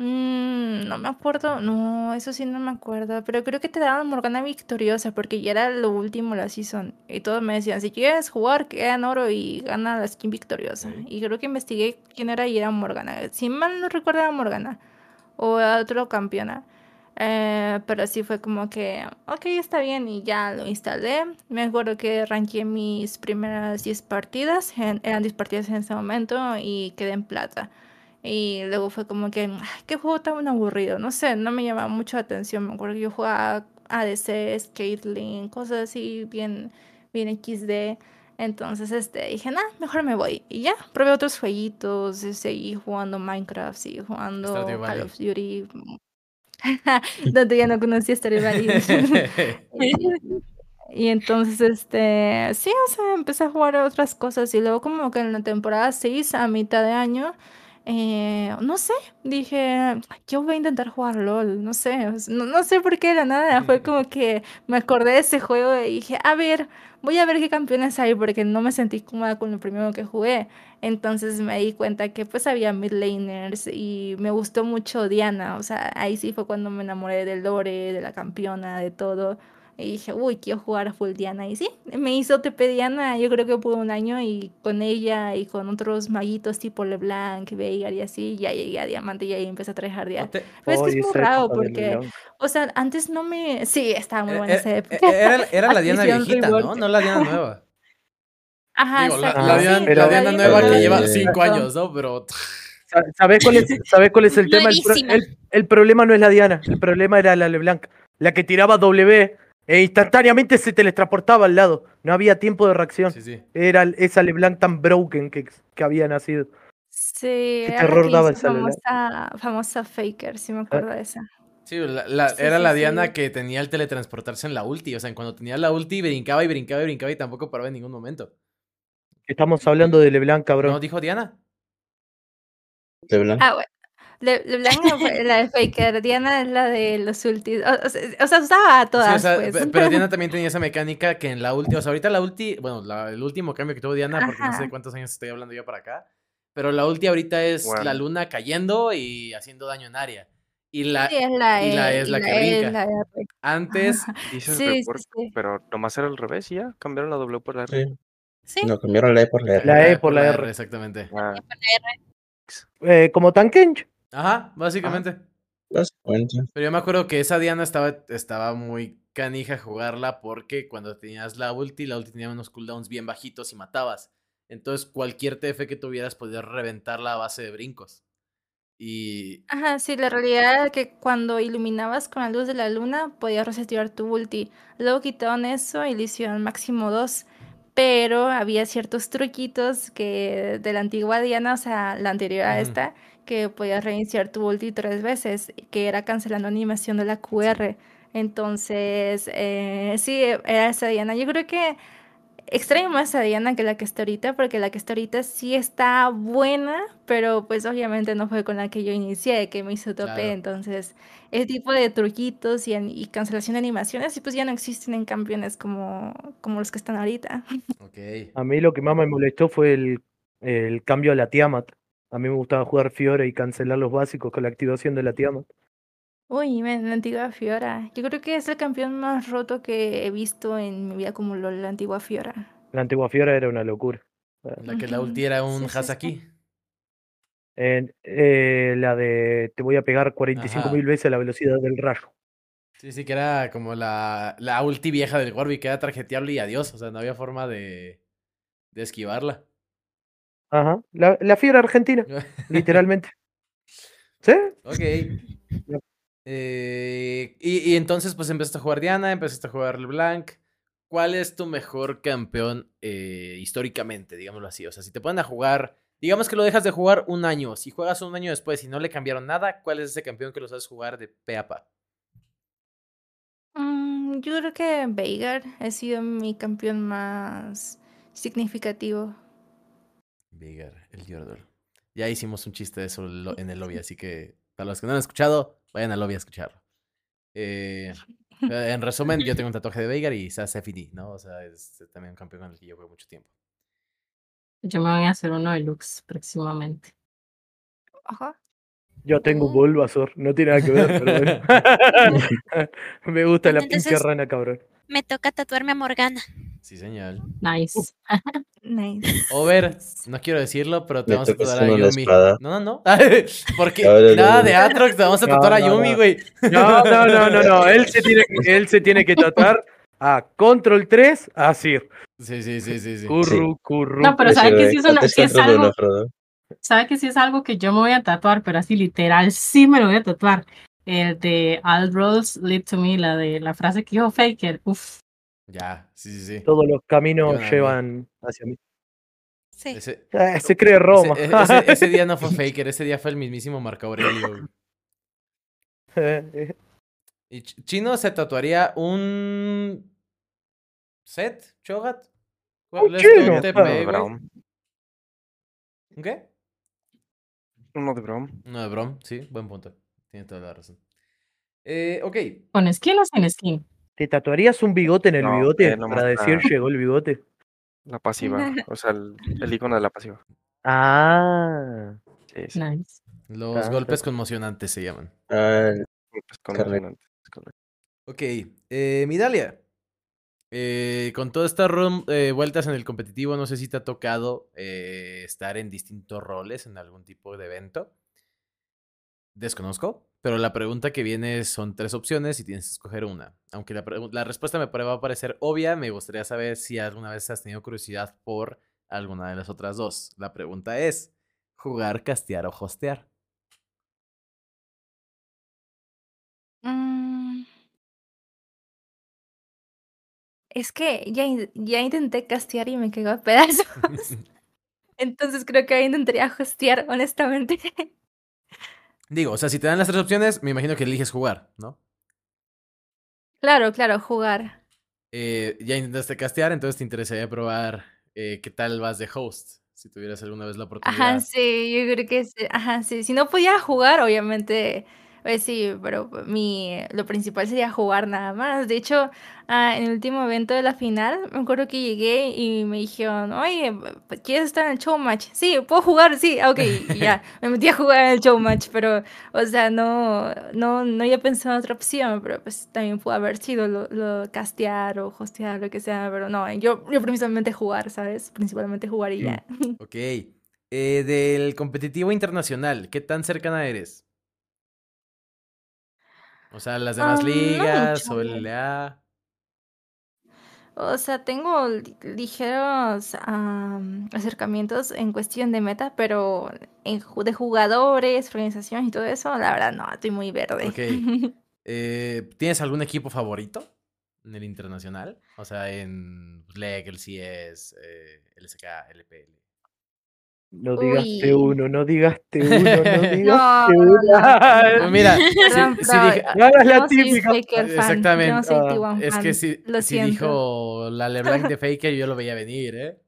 Mm, no me acuerdo, no, eso sí no me acuerdo, pero creo que te daban Morgana victoriosa porque ya era lo último la season y todos me decían, si quieres jugar, queda en oro y gana la skin victoriosa. Y creo que investigué quién era y era Morgana. Si mal no recuerdo era Morgana o era otro campeona. Eh, pero sí fue como que, ok, está bien y ya lo instalé. Me acuerdo que ranqué mis primeras 10 partidas, en- eran 10 partidas en ese momento y quedé en plata. Y luego fue como que, "Ay, qué juego tan aburrido, no sé, no me llamaba mucho la atención. Me acuerdo que yo jugaba ADC, Caitlyn, cosas así bien, bien XD. Entonces, este, dije, nah, mejor me voy. Y ya, probé otros jueguitos, seguí jugando Minecraft, seguí jugando Call of Duty. Donde ya no conocía Valley. Y entonces, este, sí, o sea, empecé a jugar a otras cosas y luego como que en la temporada 6, a mitad de año, eh, no sé, dije, yo voy a intentar jugar LOL, no sé, no, no sé por qué de la nada, fue como que me acordé de ese juego y dije, a ver, voy a ver qué campeones hay porque no me sentí cómoda con lo primero que jugué. Entonces me di cuenta que pues había mid laners y me gustó mucho Diana, o sea, ahí sí fue cuando me enamoré del lore, de la campeona, de todo. Y dije, uy, quiero jugar a full Diana. Y sí, me hizo TP Diana, yo creo que por un año, y con ella y con otros maguitos tipo LeBlanc, Veigar y así, ya llegué a Diamante y ahí empecé a ¿No tradear. te- Pero es que es muy raro porque, o sea, antes no me... Sí, estaba muy eh, buena eh, esa eh, época. Era, era la Diana viejita, ¿no? No la Diana nueva. Ajá, Digo, la, exacto, la Ah, Diana, sí, pero- la Diana Diana nueva que lleva eh, cinco exacto. años, ¿no? Pero... Sa- ¿Sabés cuál es, cuál es el tema? El, el- el problema no es la Diana, el problema era la LeBlanc, la que tiraba W e instantáneamente se teletransportaba al lado. No había tiempo de reacción. Sí, sí. Era esa LeBlanc tan broken que, que había nacido. Sí, Qué era la terror que daba esa famosa, famosa Faker, sí me acuerdo de esa. Sí, la- la- Sí, era sí, la sí. Diana que tenía el teletransportarse en la ulti. O sea, en cuando tenía la ulti, brincaba y brincaba y brincaba y tampoco paraba en ningún momento. Estamos hablando de LeBlanc, cabrón. ¿No dijo Diana? De blanco. Ah, bueno. LeBlanc la de Faker, Diana es la de los ultis. O, o sea, usaba a Sí, todas, o sea, pues. pe- pero Diana también tenía esa mecánica que en la última, o sea, ahorita la ulti, bueno, la- el último cambio que tuvo Diana, porque no sé cuántos años estoy hablando yo para acá, pero la ulti ahorita es Bueno. la luna cayendo y haciendo daño en área. Y la Sí, es la y la E, es y la que E brinca. la R. antes, Dices Sí, sí, rework, sí. pero nomás era al revés y ya. Cambiaron la W por la R. Sí. Sí. No, cambiaron la E por la R. La E por la R. Exactamente. Ah, Eh, como Tankench. Ajá, básicamente. Básicamente. Pero yo me acuerdo que esa Diana estaba, estaba muy canija jugarla porque cuando tenías la ulti, la ulti tenía unos cooldowns bien bajitos y matabas. Entonces cualquier TF que tuvieras podías reventarla a base de brincos. Y Ajá, sí, la realidad es que cuando iluminabas con la luz de la luna podías resetear tu ulti. Luego quitaron eso y le hicieron máximo 2. Pero había ciertos truquitos que de la antigua Diana, o sea, la anterior a esta, que podías reiniciar tu ulti tres veces, que era cancelando animación de la QR. Entonces, eh, sí, era esa Diana. Yo creo que extraño más a Diana que la que está ahorita, porque la que está ahorita sí está buena, pero pues obviamente no fue con la que yo inicié, que me hizo tope. Claro. Entonces, ese tipo de truquitos y, an- y cancelación de animaciones, y pues ya no existen en campeones como, como los que están ahorita. Ok. A mí lo que más me molestó fue el, el cambio a la Tiamat. A mí me gustaba jugar Fiora y cancelar los básicos con la activación de la Tiamat. Uy, la antigua Fiora. Yo creo que es el campeón más roto que he visto en mi vida como LOL, la antigua Fiora. La antigua Fiora era una locura. La que la ulti era sí, un sí, sí. Hasaki. En- eh, la de te voy a pegar 45 Ajá. mil veces la velocidad del rayo. Sí, sí, que era como la, la ulti vieja del Warwick, que era tarjeteable y adiós. O sea, no había forma de, de esquivarla. Ajá. La, la argentina, literalmente. ¿Sí? ok. Eh, y, y entonces, pues empezaste a jugar Diana, empezaste a jugar LeBlanc. ¿Cuál es tu mejor campeón eh, históricamente, digámoslo así? O sea, si te ponen a jugar, digamos que lo dejas de jugar un año, si juegas un año después y no le cambiaron nada, ¿cuál es ese campeón que lo sabes jugar de pe a pa? Mm, yo creo que Veigar ha sido mi campeón más significativo. Vigar, el Yordle. Ya hicimos un chiste de eso en el lobby, así que para los que no han escuchado, vayan al lobby a escucharlo. Eh, en resumen, yo tengo un tatuaje de Veigar y Sas FD, ¿no? O sea, es también un campeón con el que yo juego mucho tiempo. Yo me voy a hacer uno de Lux próximamente. Ajá. Yo tengo un Bulbasaur, no tiene nada que ver, pero bueno. me gusta la pinche Entonces- rana, cabrón. Me toca tatuarme a Morgana. Sí, señal. Nice. Nice. Over, no quiero decirlo, pero te vamos a tatuar a Yumi. espada. No, no, no. Porque No, no, no, nada de Atrox, te vamos a No, tatuar a Yumi, no. güey. No, no, no, no, no. Él se tiene que, él se tiene que tratar a Control 3 a Sir. Sí, sí, sí, sí, sí. Curru, curru. No, pero ¿sabe Ese, que sí es, una- antes sí es algo? ¿Sabe que sí es algo que yo me voy a tatuar? Pero así literal, sí me lo voy a tatuar. El de All Roads Lead to Me, la de la frase que dijo Faker. Uf, Ya, sí, sí, sí. Todos los caminos Llevan hacia mí. Sí. Ese, Eh, se cree Roma. ese, e, ese- ese día no fue Faker, ese día fue el mismísimo Marco Aurelio. Eh, Y Ch- Chino se tatuaría un set, Chogat. ¿Cuál es chino. ¿Un qué? Uno de Braum. No, de Brom, sí, buen punto. Tiene toda la razón. Eh, ok, ¿con skin o sin skin? ¿Te tatuarías un bigote en el No, bigote eh, para decir para- llegó el bigote? La pasiva. O sea, el, el icono de la pasiva. Ah. Sí, sí. Nice. los Ah, golpes conmocionantes se llaman. Ah, Es Correcto. conmocionante, es correcto. Ok, eh, Midalia. eh, con todas estas eh, vueltas en el competitivo, no sé si te ha tocado eh, estar en distintos roles en algún tipo de evento. Desconozco, pero la pregunta que viene son tres opciones y tienes que escoger una. Aunque la, la respuesta me va a parecer obvia, me gustaría saber si alguna vez has tenido curiosidad por alguna de las otras dos. La pregunta es, ¿jugar, castear o hostear? Mm. Es que ya, ya intenté castear y me quedó a pedazos. Entonces creo que ahí intentaría hostear, honestamente. Digo, o sea, si te dan las tres opciones, me imagino que eliges jugar, ¿no? Claro, claro, jugar. Eh, ya intentaste castear, entonces te interesaría probar eh, qué tal vas de host. Si tuvieras alguna vez la oportunidad. Ajá, sí, yo creo que sí. Ajá, sí. Si no podía jugar, obviamente, pues sí, pero mi, lo principal sería jugar nada más. De hecho, ah, en el último evento de la final, me acuerdo que llegué y me dijeron, oye, ¿quieres estar en el showmatch? Sí, ¿puedo jugar? Sí, ah, ok, y ya, me metí a jugar en el showmatch, pero, o sea, no, no, no había pensado en otra opción, pero pues también pudo haber sido lo, lo castear o hostear, lo que sea, pero no, yo, yo principalmente jugar, ¿sabes? Principalmente jugar y ya. Ok. Eh, del competitivo internacional, ¿qué tan cercana eres? O sea, las demás Ah, no ligas o el LA. O sea, tengo li- ligeros am, acercamientos en cuestión de meta, pero en de jugadores, organización y todo eso, la verdad no, estoy muy verde. Ok. Eh, ¿Tienes algún equipo favorito en el internacional? O sea, en pues, LEC, el CS, eh, LSK, LPL. No digas Uy. T1, no digas T1, no digas No, T1. no, mira, si, Perdón, si pero dije- No hagas la típica. Exactamente. Ah, T1 es que si, dijo la LeBlanc de Faker, yo lo veía venir, ¿eh?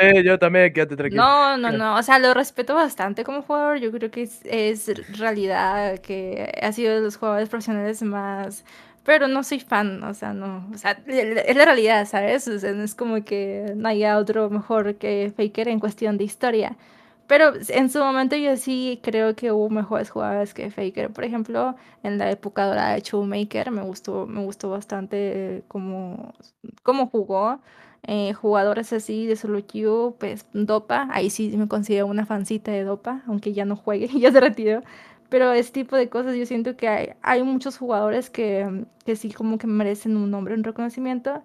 Eh, yo también, quédate tranquilo. No, no, no, o sea, lo respeto bastante como jugador, yo creo que es, es realidad que ha sido de los jugadores profesionales más, pero no soy fan, o sea, no, o sea, es la realidad, ¿sabes? O sea, es como que no haya otro mejor que Faker en cuestión de historia, pero en su momento yo sí creo que hubo mejores jugadores que Faker, por ejemplo, en la época dorada de Showmaker me gustó, me gustó bastante cómo, cómo jugó eh, jugadores así de solo queue, pues Dopa, ahí sí me considero una fancita de Dopa, aunque ya no juegue, ya se retiró. Pero ese tipo de cosas yo siento que hay, hay muchos jugadores que, que sí como que merecen un nombre, un reconocimiento.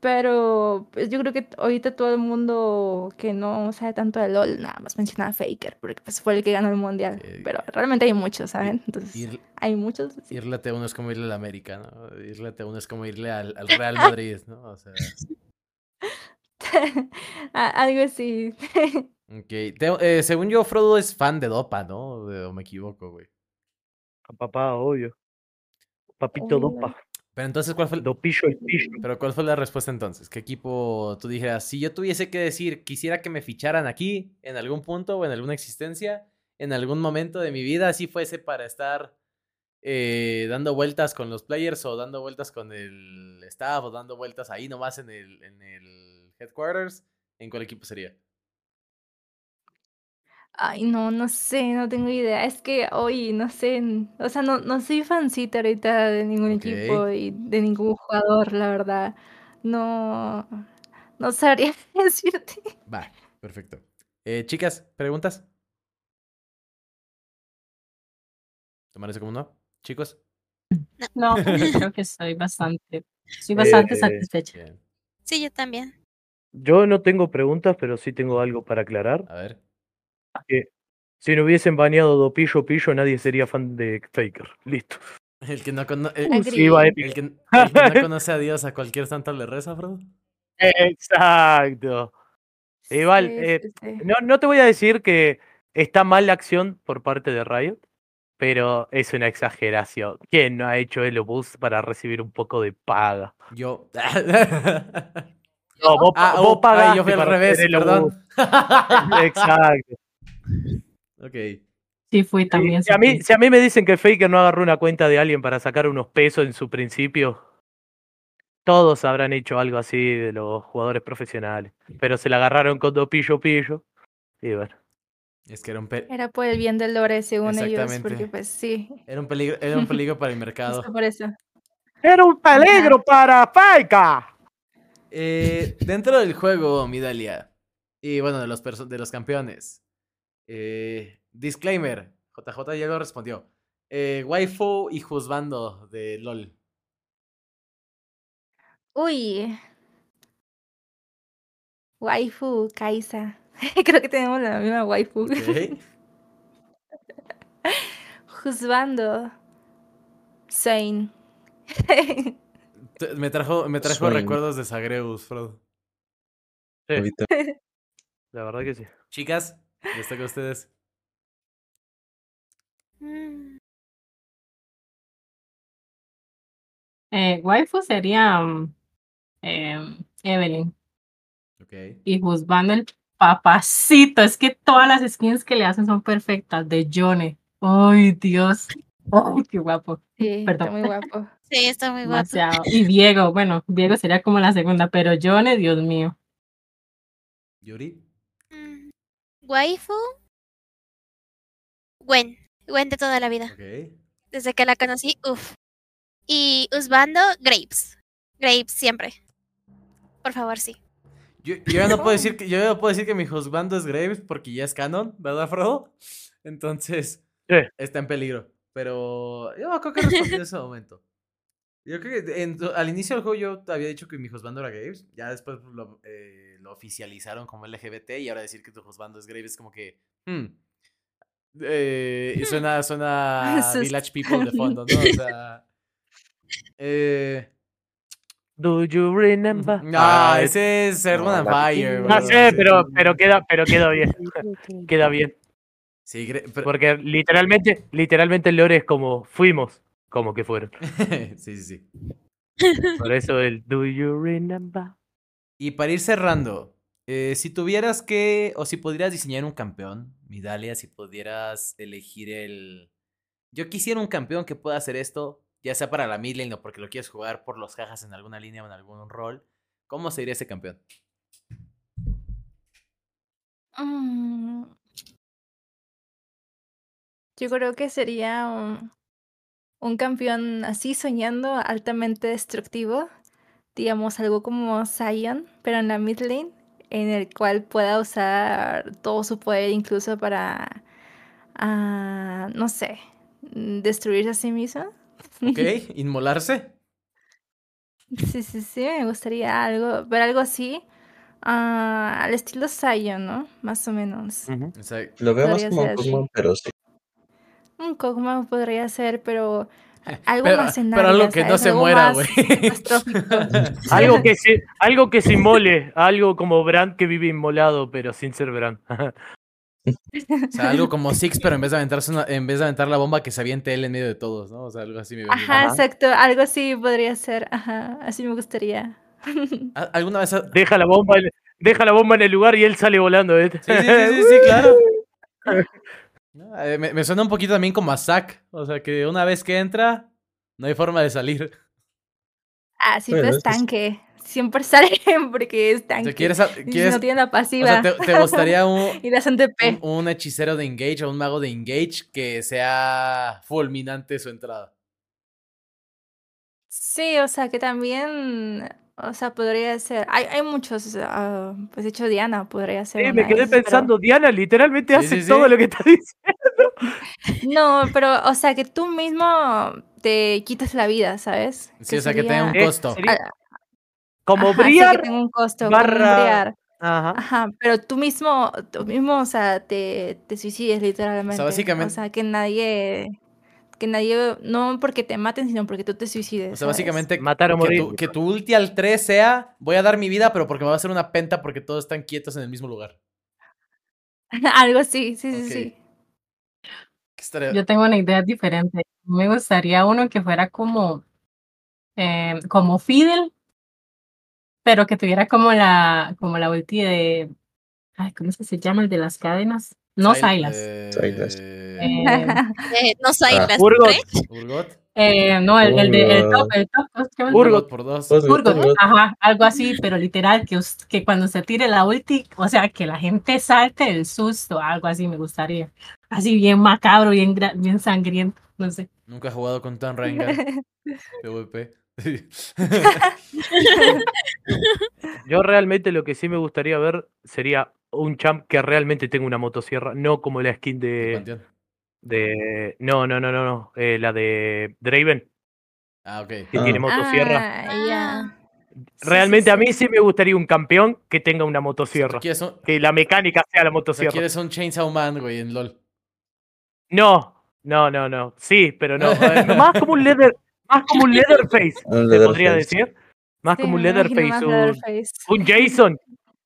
Pero pues yo creo que ahorita todo el mundo que no sabe tanto de LOL, nada más menciona a Faker, porque pues fue el que ganó el mundial. Eh, Pero realmente hay muchos, ¿saben? Entonces, Ir, hay muchos. sí. irle a T1 es como irle al América, ¿no? Irle a T1 es como irle al, al Real Madrid, ¿no? O sea, Algo así. ok. Te- eh, según yo, Frodo es fan de Dopa, ¿no? O me equivoco, güey. Papá, obvio. Papito. Dopa. Pero entonces, ¿cuál fue, el- Dopillo el pillo. pero ¿cuál fue la respuesta entonces? ¿Qué equipo tú dijeras, si yo tuviese que decir, quisiera que me ficharan aquí, en algún punto o en alguna existencia, en algún momento de mi vida, así fuese para estar eh, dando vueltas con los players o dando vueltas con el staff o dando vueltas ahí nomás en el, en el headquarters, ¿en cuál equipo sería? Ay, no, no sé, no tengo idea. Es que hoy, no sé, n- o sea, no, no soy fancita ahorita de ningún Ok. equipo y de ningún jugador, la verdad. No, no sabría decirte. Va, perfecto. Eh, chicas, ¿preguntas? ¿Tomarse como no? Chicos. No, creo que estoy bastante, estoy bastante Eh, satisfecha. Bien. Sí, yo también. Yo no tengo preguntas, pero sí tengo algo para aclarar. A ver. Que si no hubiesen baneado Dopillo Pillo, nadie sería fan de Faker. Listo. El que no, cono- el. Viva el que, el que no conoce a Dios, a cualquier santo le reza, Frodo. Exacto. Igual, Sí, eh, sí, no, no te voy a decir que está mal la acción por parte de Riot, pero es una exageración. ¿Quién no ha hecho Elo Boost para recibir un poco de paga? Yo. No, vos, ah, vos oh, pagaste ay, yo fui al revés, perdón. Exacto. Ok. Sí, fui también. si, a mí, si a mí me dicen que Faker no agarró una cuenta de alguien para sacar unos pesos en su principio, todos habrán hecho algo así de los jugadores profesionales. Pero se la agarraron con Dopillo Pillo. Y bueno. Es que era un, pe- Era por el bien del lore, según ellos, Exactamente. porque pues sí, era un peligro, era un peligro para el mercado. justo por eso. ¡Era un peligro para Faker! Eh, dentro del juego, Midalia. Y bueno, de los, de los campeones. Eh, disclaimer. JJ ya lo respondió. Eh, waifu y juzbando de LOL. Uy. Waifu, Kaisa. Creo que tenemos la misma waifu. Ok. Juzbando. Zane. T- Me trajo, me trajo Swain. recuerdos de Zagreus, Frodo. Sí, la verdad que sí. Chicas, les toca a ustedes. Mm, Eh, waifu sería mm, em, Evelyn Ok. y juzgando el papacito, es que todas las skins que le hacen son perfectas. De Johnny. Ay, Dios. Ay, qué guapo. Sí, Perdón. está muy guapo. Sí, está muy guapo. Demasiado. Y Diego, bueno, Diego sería como la segunda, pero Johnny, Dios mío. Yuri. Waifu. Gwen. Gwen de toda la vida. Ok. Desde que la conocí, uff. Y Usbando, Grapes. Grapes siempre. Por favor, sí. Yo, yo ya no puedo decir que yo ya no puedo decir que mi husbando es Graves porque ya es canon, ¿verdad, Frodo? Entonces Sí. está en peligro. Pero yo creo que respondí en ese momento. Yo creo que en al inicio del juego yo había dicho que mi husbando era Graves. Ya después lo, eh, lo oficializaron como LGBT y ahora decir que tu husbando es Graves es como que. hmm, eh, suena, suena Village People de fondo, ¿no? O sea. Eh, Do you remember? ah, Ah, ese es Sermon no, and Fire. No sé, pero, pero queda, pero queda bien. Queda bien. Sí, pero- Porque literalmente, literalmente el lore es como fuimos, como que fueron. sí, sí, sí. Por eso el Do you remember? Y para ir cerrando, eh, si tuvieras que, o si pudieras diseñar un campeón, Midalia, si pudieras elegir el... Yo quisiera un campeón que pueda hacer esto, ya sea para la mid lane o porque lo quieres jugar por los jajas en alguna línea o en algún rol. ¿Cómo sería ese campeón? Mm. Yo creo que sería un, un campeón así soñando altamente destructivo, digamos algo como Zion, pero en la mid lane, en el cual pueda usar todo su poder incluso para, ah, no sé, destruirse a sí mismo. ¿Ok? ¿Inmolarse? Sí, sí, sí, me gustaría algo, ver algo así, ah, al estilo Zion, ¿no? Más o menos. Lo veo más como Pokémon, sí. pero sí. Un Kog'Maw podría ser, pero algo pero, más en pero algo que no se muera, güey. Algo que se, algo que se inmole, algo como Brand que vive inmolado, pero sin ser Brand. O sea, algo como Six, pero en vez de aventarse una- en vez de aventar la bomba que se aviente él en medio de todos, ¿no? O sea, algo así me. Ajá, exacto, algo así podría ser, ajá, así me gustaría. ¿Al- ¿Alguna vez ha- Deja la bomba, en- deja la bomba en el lugar y él sale volando. ¿eh? Sí, sí, sí, sí, sí, claro. No, eh, Me, me suena un poquito también como a Zack. O sea, que una vez que entra, no hay forma de salir. Ah, sí, Bueno, pero es tanque. Siempre sale porque es O tanque. sea, ¿quieres, a- Y quieres- no tiene la o pasiva. sea, te, te gustaría un, y la son TP. un, un hechicero de Engage o un mago de Engage que sea fulminante su entrada? Sí, o sea, que también, o sea, podría ser. Hay, hay muchos, ah, pues de hecho Diana podría ser. Sí, me quedé pero- pensando, Diana literalmente Sí, hace sí, todo lo que está diciendo. No, pero, o sea, que tú mismo te quitas la vida, ¿sabes? Sí, o sea, que tenga un sería- Eh, costo. Ah, como ajá, sí, Briar. que tenga un costo, como un barra- briar. Ajá. Ajá, pero tú mismo, tú mismo, o sea, te, te suicides literalmente. básicamente- O sea, que nadie, que nadie, no porque te maten, sino porque tú te suicides. O sea, ¿sabes? básicamente Matar o que tu, que tu ulti al 3 sea, voy a dar mi vida, pero porque me va a hacer una penta porque todos están quietos en el mismo lugar. Algo así, sí, sí, sí. Yo tengo una idea diferente. Me gustaría uno que fuera como, eh, como Fidel, pero que tuviera como la, como la ulti de, ay, ¿cómo es que se llama el de las cadenas? No Sil- Silas. eh, Silas. Eh, Eh, no Ah, las Urgot. tres. Urgot. eh, no, el, el de el top, el top. Urgot. Por dos. Urgot, Urgot. ajá, algo así, pero literal, que, que cuando se tire la ulti, o sea, que la gente salte del susto, algo así me gustaría. Así bien macabro, bien, bien sangriento, no sé. Nunca he jugado con Tan Rengar. PvP. Yo realmente lo que sí me gustaría ver sería un champ que realmente tenga una motosierra, no como la skin de. De no, no, no, no, no. eh, la de Draven, Ah, ok. que Ah. tiene motosierra. Ah, ya. Sí, realmente sí, a mí sí me gustaría un campeón que tenga una motosierra. un, Que la mecánica sea la motosierra. quieres un Chainsaw Man, güey, en LOL. No, no, no, no. Sí, pero no. eh, más como un leather, más como un Leatherface, se podría decir. Más Sí, como un Leatherface, un, Leatherface. un Jason.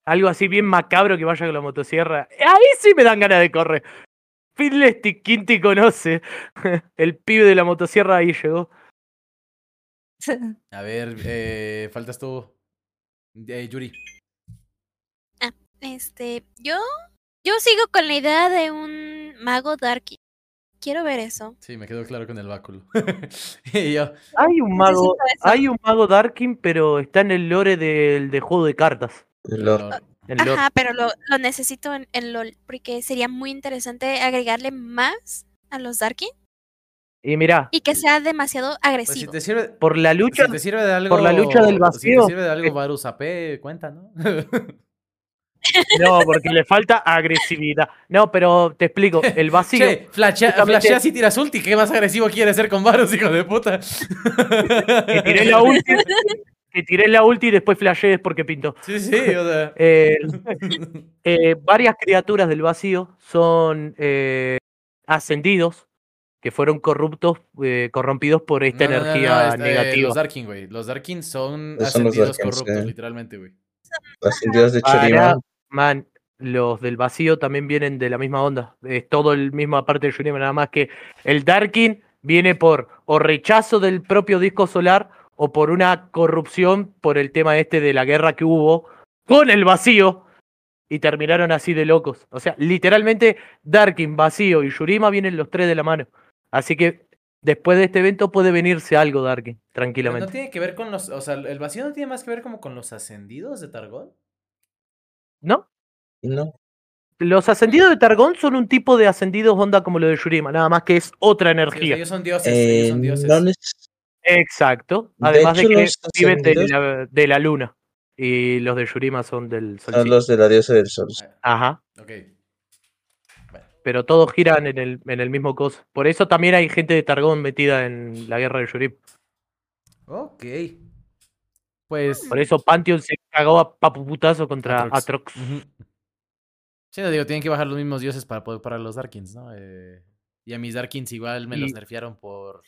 Algo así bien macabro que vaya con la motosierra. Ahí sí me dan ganas de correr. Finlestic, ¿quién te conoce? El pibe de la motosierra ahí llegó. A ver, eh, faltas tú. Eh, Yuri. Este, yo, yo sigo con la idea de un mago Darky. Quiero ver eso. Sí, me quedó claro con el báculo. y yo, Hay un mago, hay un mago Darkin, pero está en el lore del de juego de cartas. El. Ajá, pero lo, lo necesito en, en LOL, porque sería muy interesante agregarle más a los Darky Y mira, y que sea demasiado Pues si agresivo. te sirve, por la lucha, si te sirve de algo. por la lucha del Si vacío. te sirve de algo Varus AP, cuenta, ¿no? no, porque le falta agresividad. No, pero te explico, el vacío. che, flashea, justamente- flasheas y tiras ulti. ¿Qué más agresivo quieres ser con Varus, hijo de puta? que tiré la ulti, tiré la ulti y después flashees porque pintó. Sí, sí, o sea. Eh, eh, varias criaturas del vacío son eh, ascendidos que fueron corruptos, eh, corrompidos por esta No, no, no, no, energía negativa. los Darkin, güey. Los Darkin son Esos son los ascendidos Darkins, corruptos, literalmente, güey. Las indias de. Man, los del vacío también vienen de la misma onda. Es todo el misma parte de Shurima, nada más que el Darkin viene por o rechazo del propio disco solar o por una corrupción por el tema este de la guerra que hubo con el vacío y terminaron así de locos. O sea, literalmente Darkin, vacío y Shurima vienen los tres de la mano. Así que después de este evento puede venirse algo Darkin, Pero tranquilamente. no tiene que ver con los. O sea, el vacío no tiene más que ver como con los ascendidos de Targón. ¿No? No. Los ascendidos de Targón son un tipo de ascendidos onda como lo de Shurima, nada más que es otra Sí, o sea, energía. ellos son dioses. ellos Eh, son dioses. no neces- Exacto. De Además de, hecho, que viven de la, de la luna. Y los de Shurima son del sol. son los de la diosa del sol. Ajá. Ok. Bueno, Pero todos giran en el, en el mismo coso. Por eso también hay gente de Targón metida en la guerra de Shurima. ok. Pues. Por eso Pantheon se cagó a papuputazo contra Atrox. Atrox. Sí, no digo, tienen que bajar los mismos dioses para poder parar los Darkins, ¿no? Eh, y a mis Darkins igual me los nerfearon por.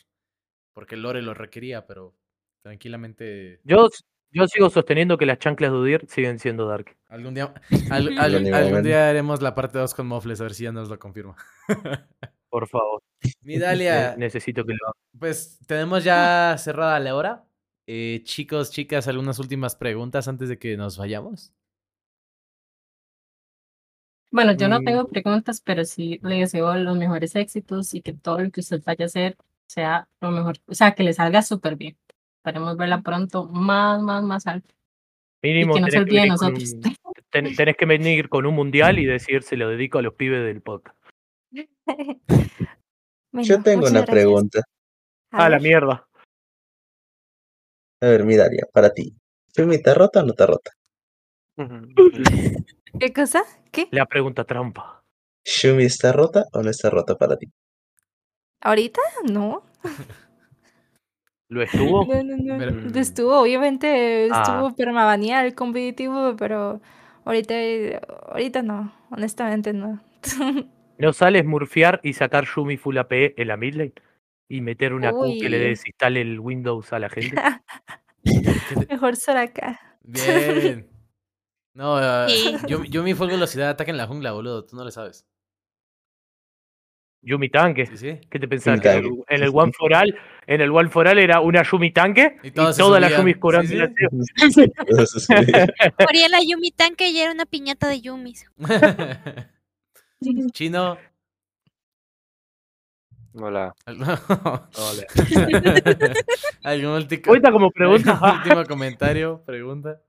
Porque el lore lo requería, pero tranquilamente. Yo, yo sigo sosteniendo que las chanclas de Udir siguen siendo Dark. Algún día, al- al- Ni algún día haremos la parte 2 con Mofles, a ver si ya nos lo confirma. Por favor. Mi Dalia, Ne- necesito que lo haga. pues tenemos ya cerrada la hora. Eh, chicos, chicas, algunas últimas preguntas antes de que nos vayamos. Bueno, yo no Mm. tengo preguntas, pero sí le deseo los mejores éxitos y que todo lo que usted vaya a hacer sea lo mejor, o sea, que le salga súper bien. Esperemos verla pronto más, más, más alto. Mínimo y que no se olvide de venir con nosotros. un, ten- tenés que venir con un mundial y decir se lo dedico a los pibes del podcast. Yo tengo una gracias. pregunta. A Ah, la mierda. A ver, mi Dalia, para ti. ¿Fumi está rota o no está rota? ¿Qué cosa? ¿Qué? La pregunta trampa. ¿Shumi está rota o no está rota para ti? ¿Ahorita? No. ¿Lo estuvo? No, no, no. Pero- Estuvo, obviamente Ah. estuvo permabanía el competitivo, pero ahorita, ahorita no, honestamente no. ¿No sales murfear y sacar Yumi Full AP en la midlane? Y meter una Q que le desinstale el Windows a la gente. Mejor Soraka. Bien. No, ah, Sí. yo, yo mi full velocidad de ataque en la jungla, boludo. Tú no lo sabes. Yumi Tanque. Sí, sí. ¿Qué te pensás? Que en el, en el. One for All, en el One for All era una Yumi Tanque Y y, todas las. Yumis curando Sí, la sí. ciudad. Eso sí. Moría la Yumi Tanque y era una piñata de Yumis. Chino. Hola. Hola. ¿Algún Cuenta como pregunta. algún último comentario, pregunta.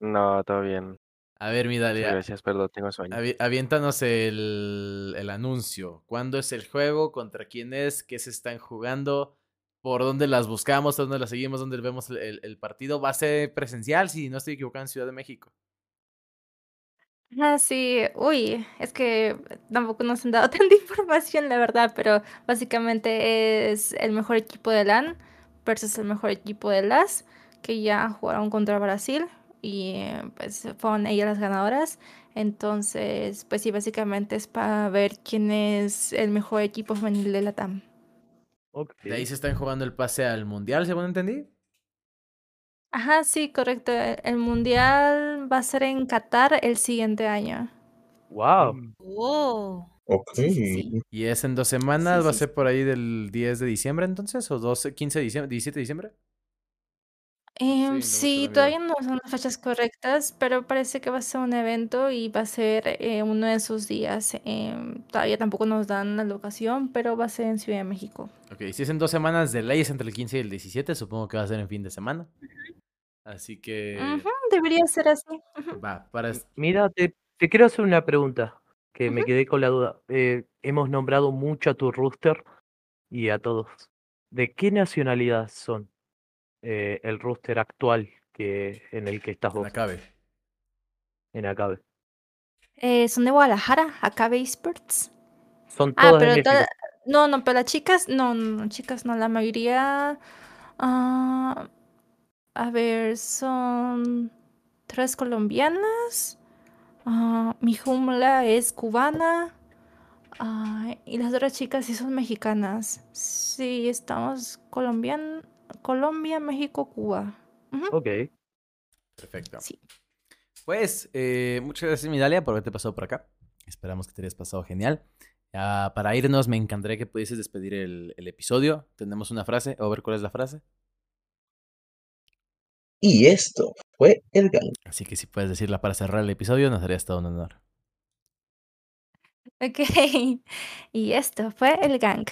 No, todo bien. A ver, mi Dalia. gracias, perdón, tengo sueño. avi- aviéntanos el, el anuncio. ¿Cuándo es el juego? ¿Contra quién es? ¿Qué se están jugando? ¿Por dónde las buscamos? ¿Dónde las seguimos? ¿Dónde vemos el, el- el partido? ¿Va a ser presencial? Si no estoy equivocado, en Ciudad de México. Ah, sí, uy, es que tampoco nos han dado tanta información, la verdad, pero básicamente es el mejor equipo de LAN versus el mejor equipo de LAS, que ya jugaron contra Brasil y eh, pues fueron ellas las ganadoras. Entonces, pues sí, básicamente es para ver quién es el mejor equipo femenil de la TAM. Ok. De ahí se están jugando el pase al mundial, según entendí. Ajá, sí, correcto. El mundial va a ser en Qatar el siguiente año. Wow. Oh. Ok. Sí, sí, sí. Y es en dos semanas, Sí, va a ser por ahí del 10 de diciembre entonces, o 12, 15 de diciembre, 17 de diciembre. Em, me sí, gusta todavía no son las fechas correctas, pero parece que va a ser un evento y va a ser eh, uno de esos días. em, todavía tampoco nos dan la locación, pero va a ser en Ciudad de México. Ok, si es en dos semanas de leyes entre el 15 y el 17, supongo que va a ser en fin de semana. Así que Ujú, debería ser así. ujú. va, para... Mira, te, te quiero hacer una pregunta que me Ujú. quedé con la duda. Eh, hemos nombrado mucho a tu rooster y a todos. ¿De qué nacionalidad son eh, el rooster actual que, en el que estás en vos, la cabe. en Acabe? Eh, son de Guadalajara, Acabe Esports. Son Ah, todas pero toda- no, no, pero las chicas, no, no, no, chicas, no, la mayoría, ah, a ver, son tres colombianas, ah, mi jumla es cubana, y las otras chicas sí son mexicanas. Sí, estamos colombian, Colombia, México, Cuba. Ujú, Ok. Perfecto. Sí. Pues, eh, muchas gracias, Midalia, por haberte pasado por acá. Esperamos que te hayas pasado genial. Para irnos, me encantaría que pudieses despedir el, el episodio. Tenemos una frase, o ver cuál es la frase. Y esto fue el gang. Así que si puedes decirla para cerrar el episodio, nos haría todo un honor. Ok, y esto fue el gang.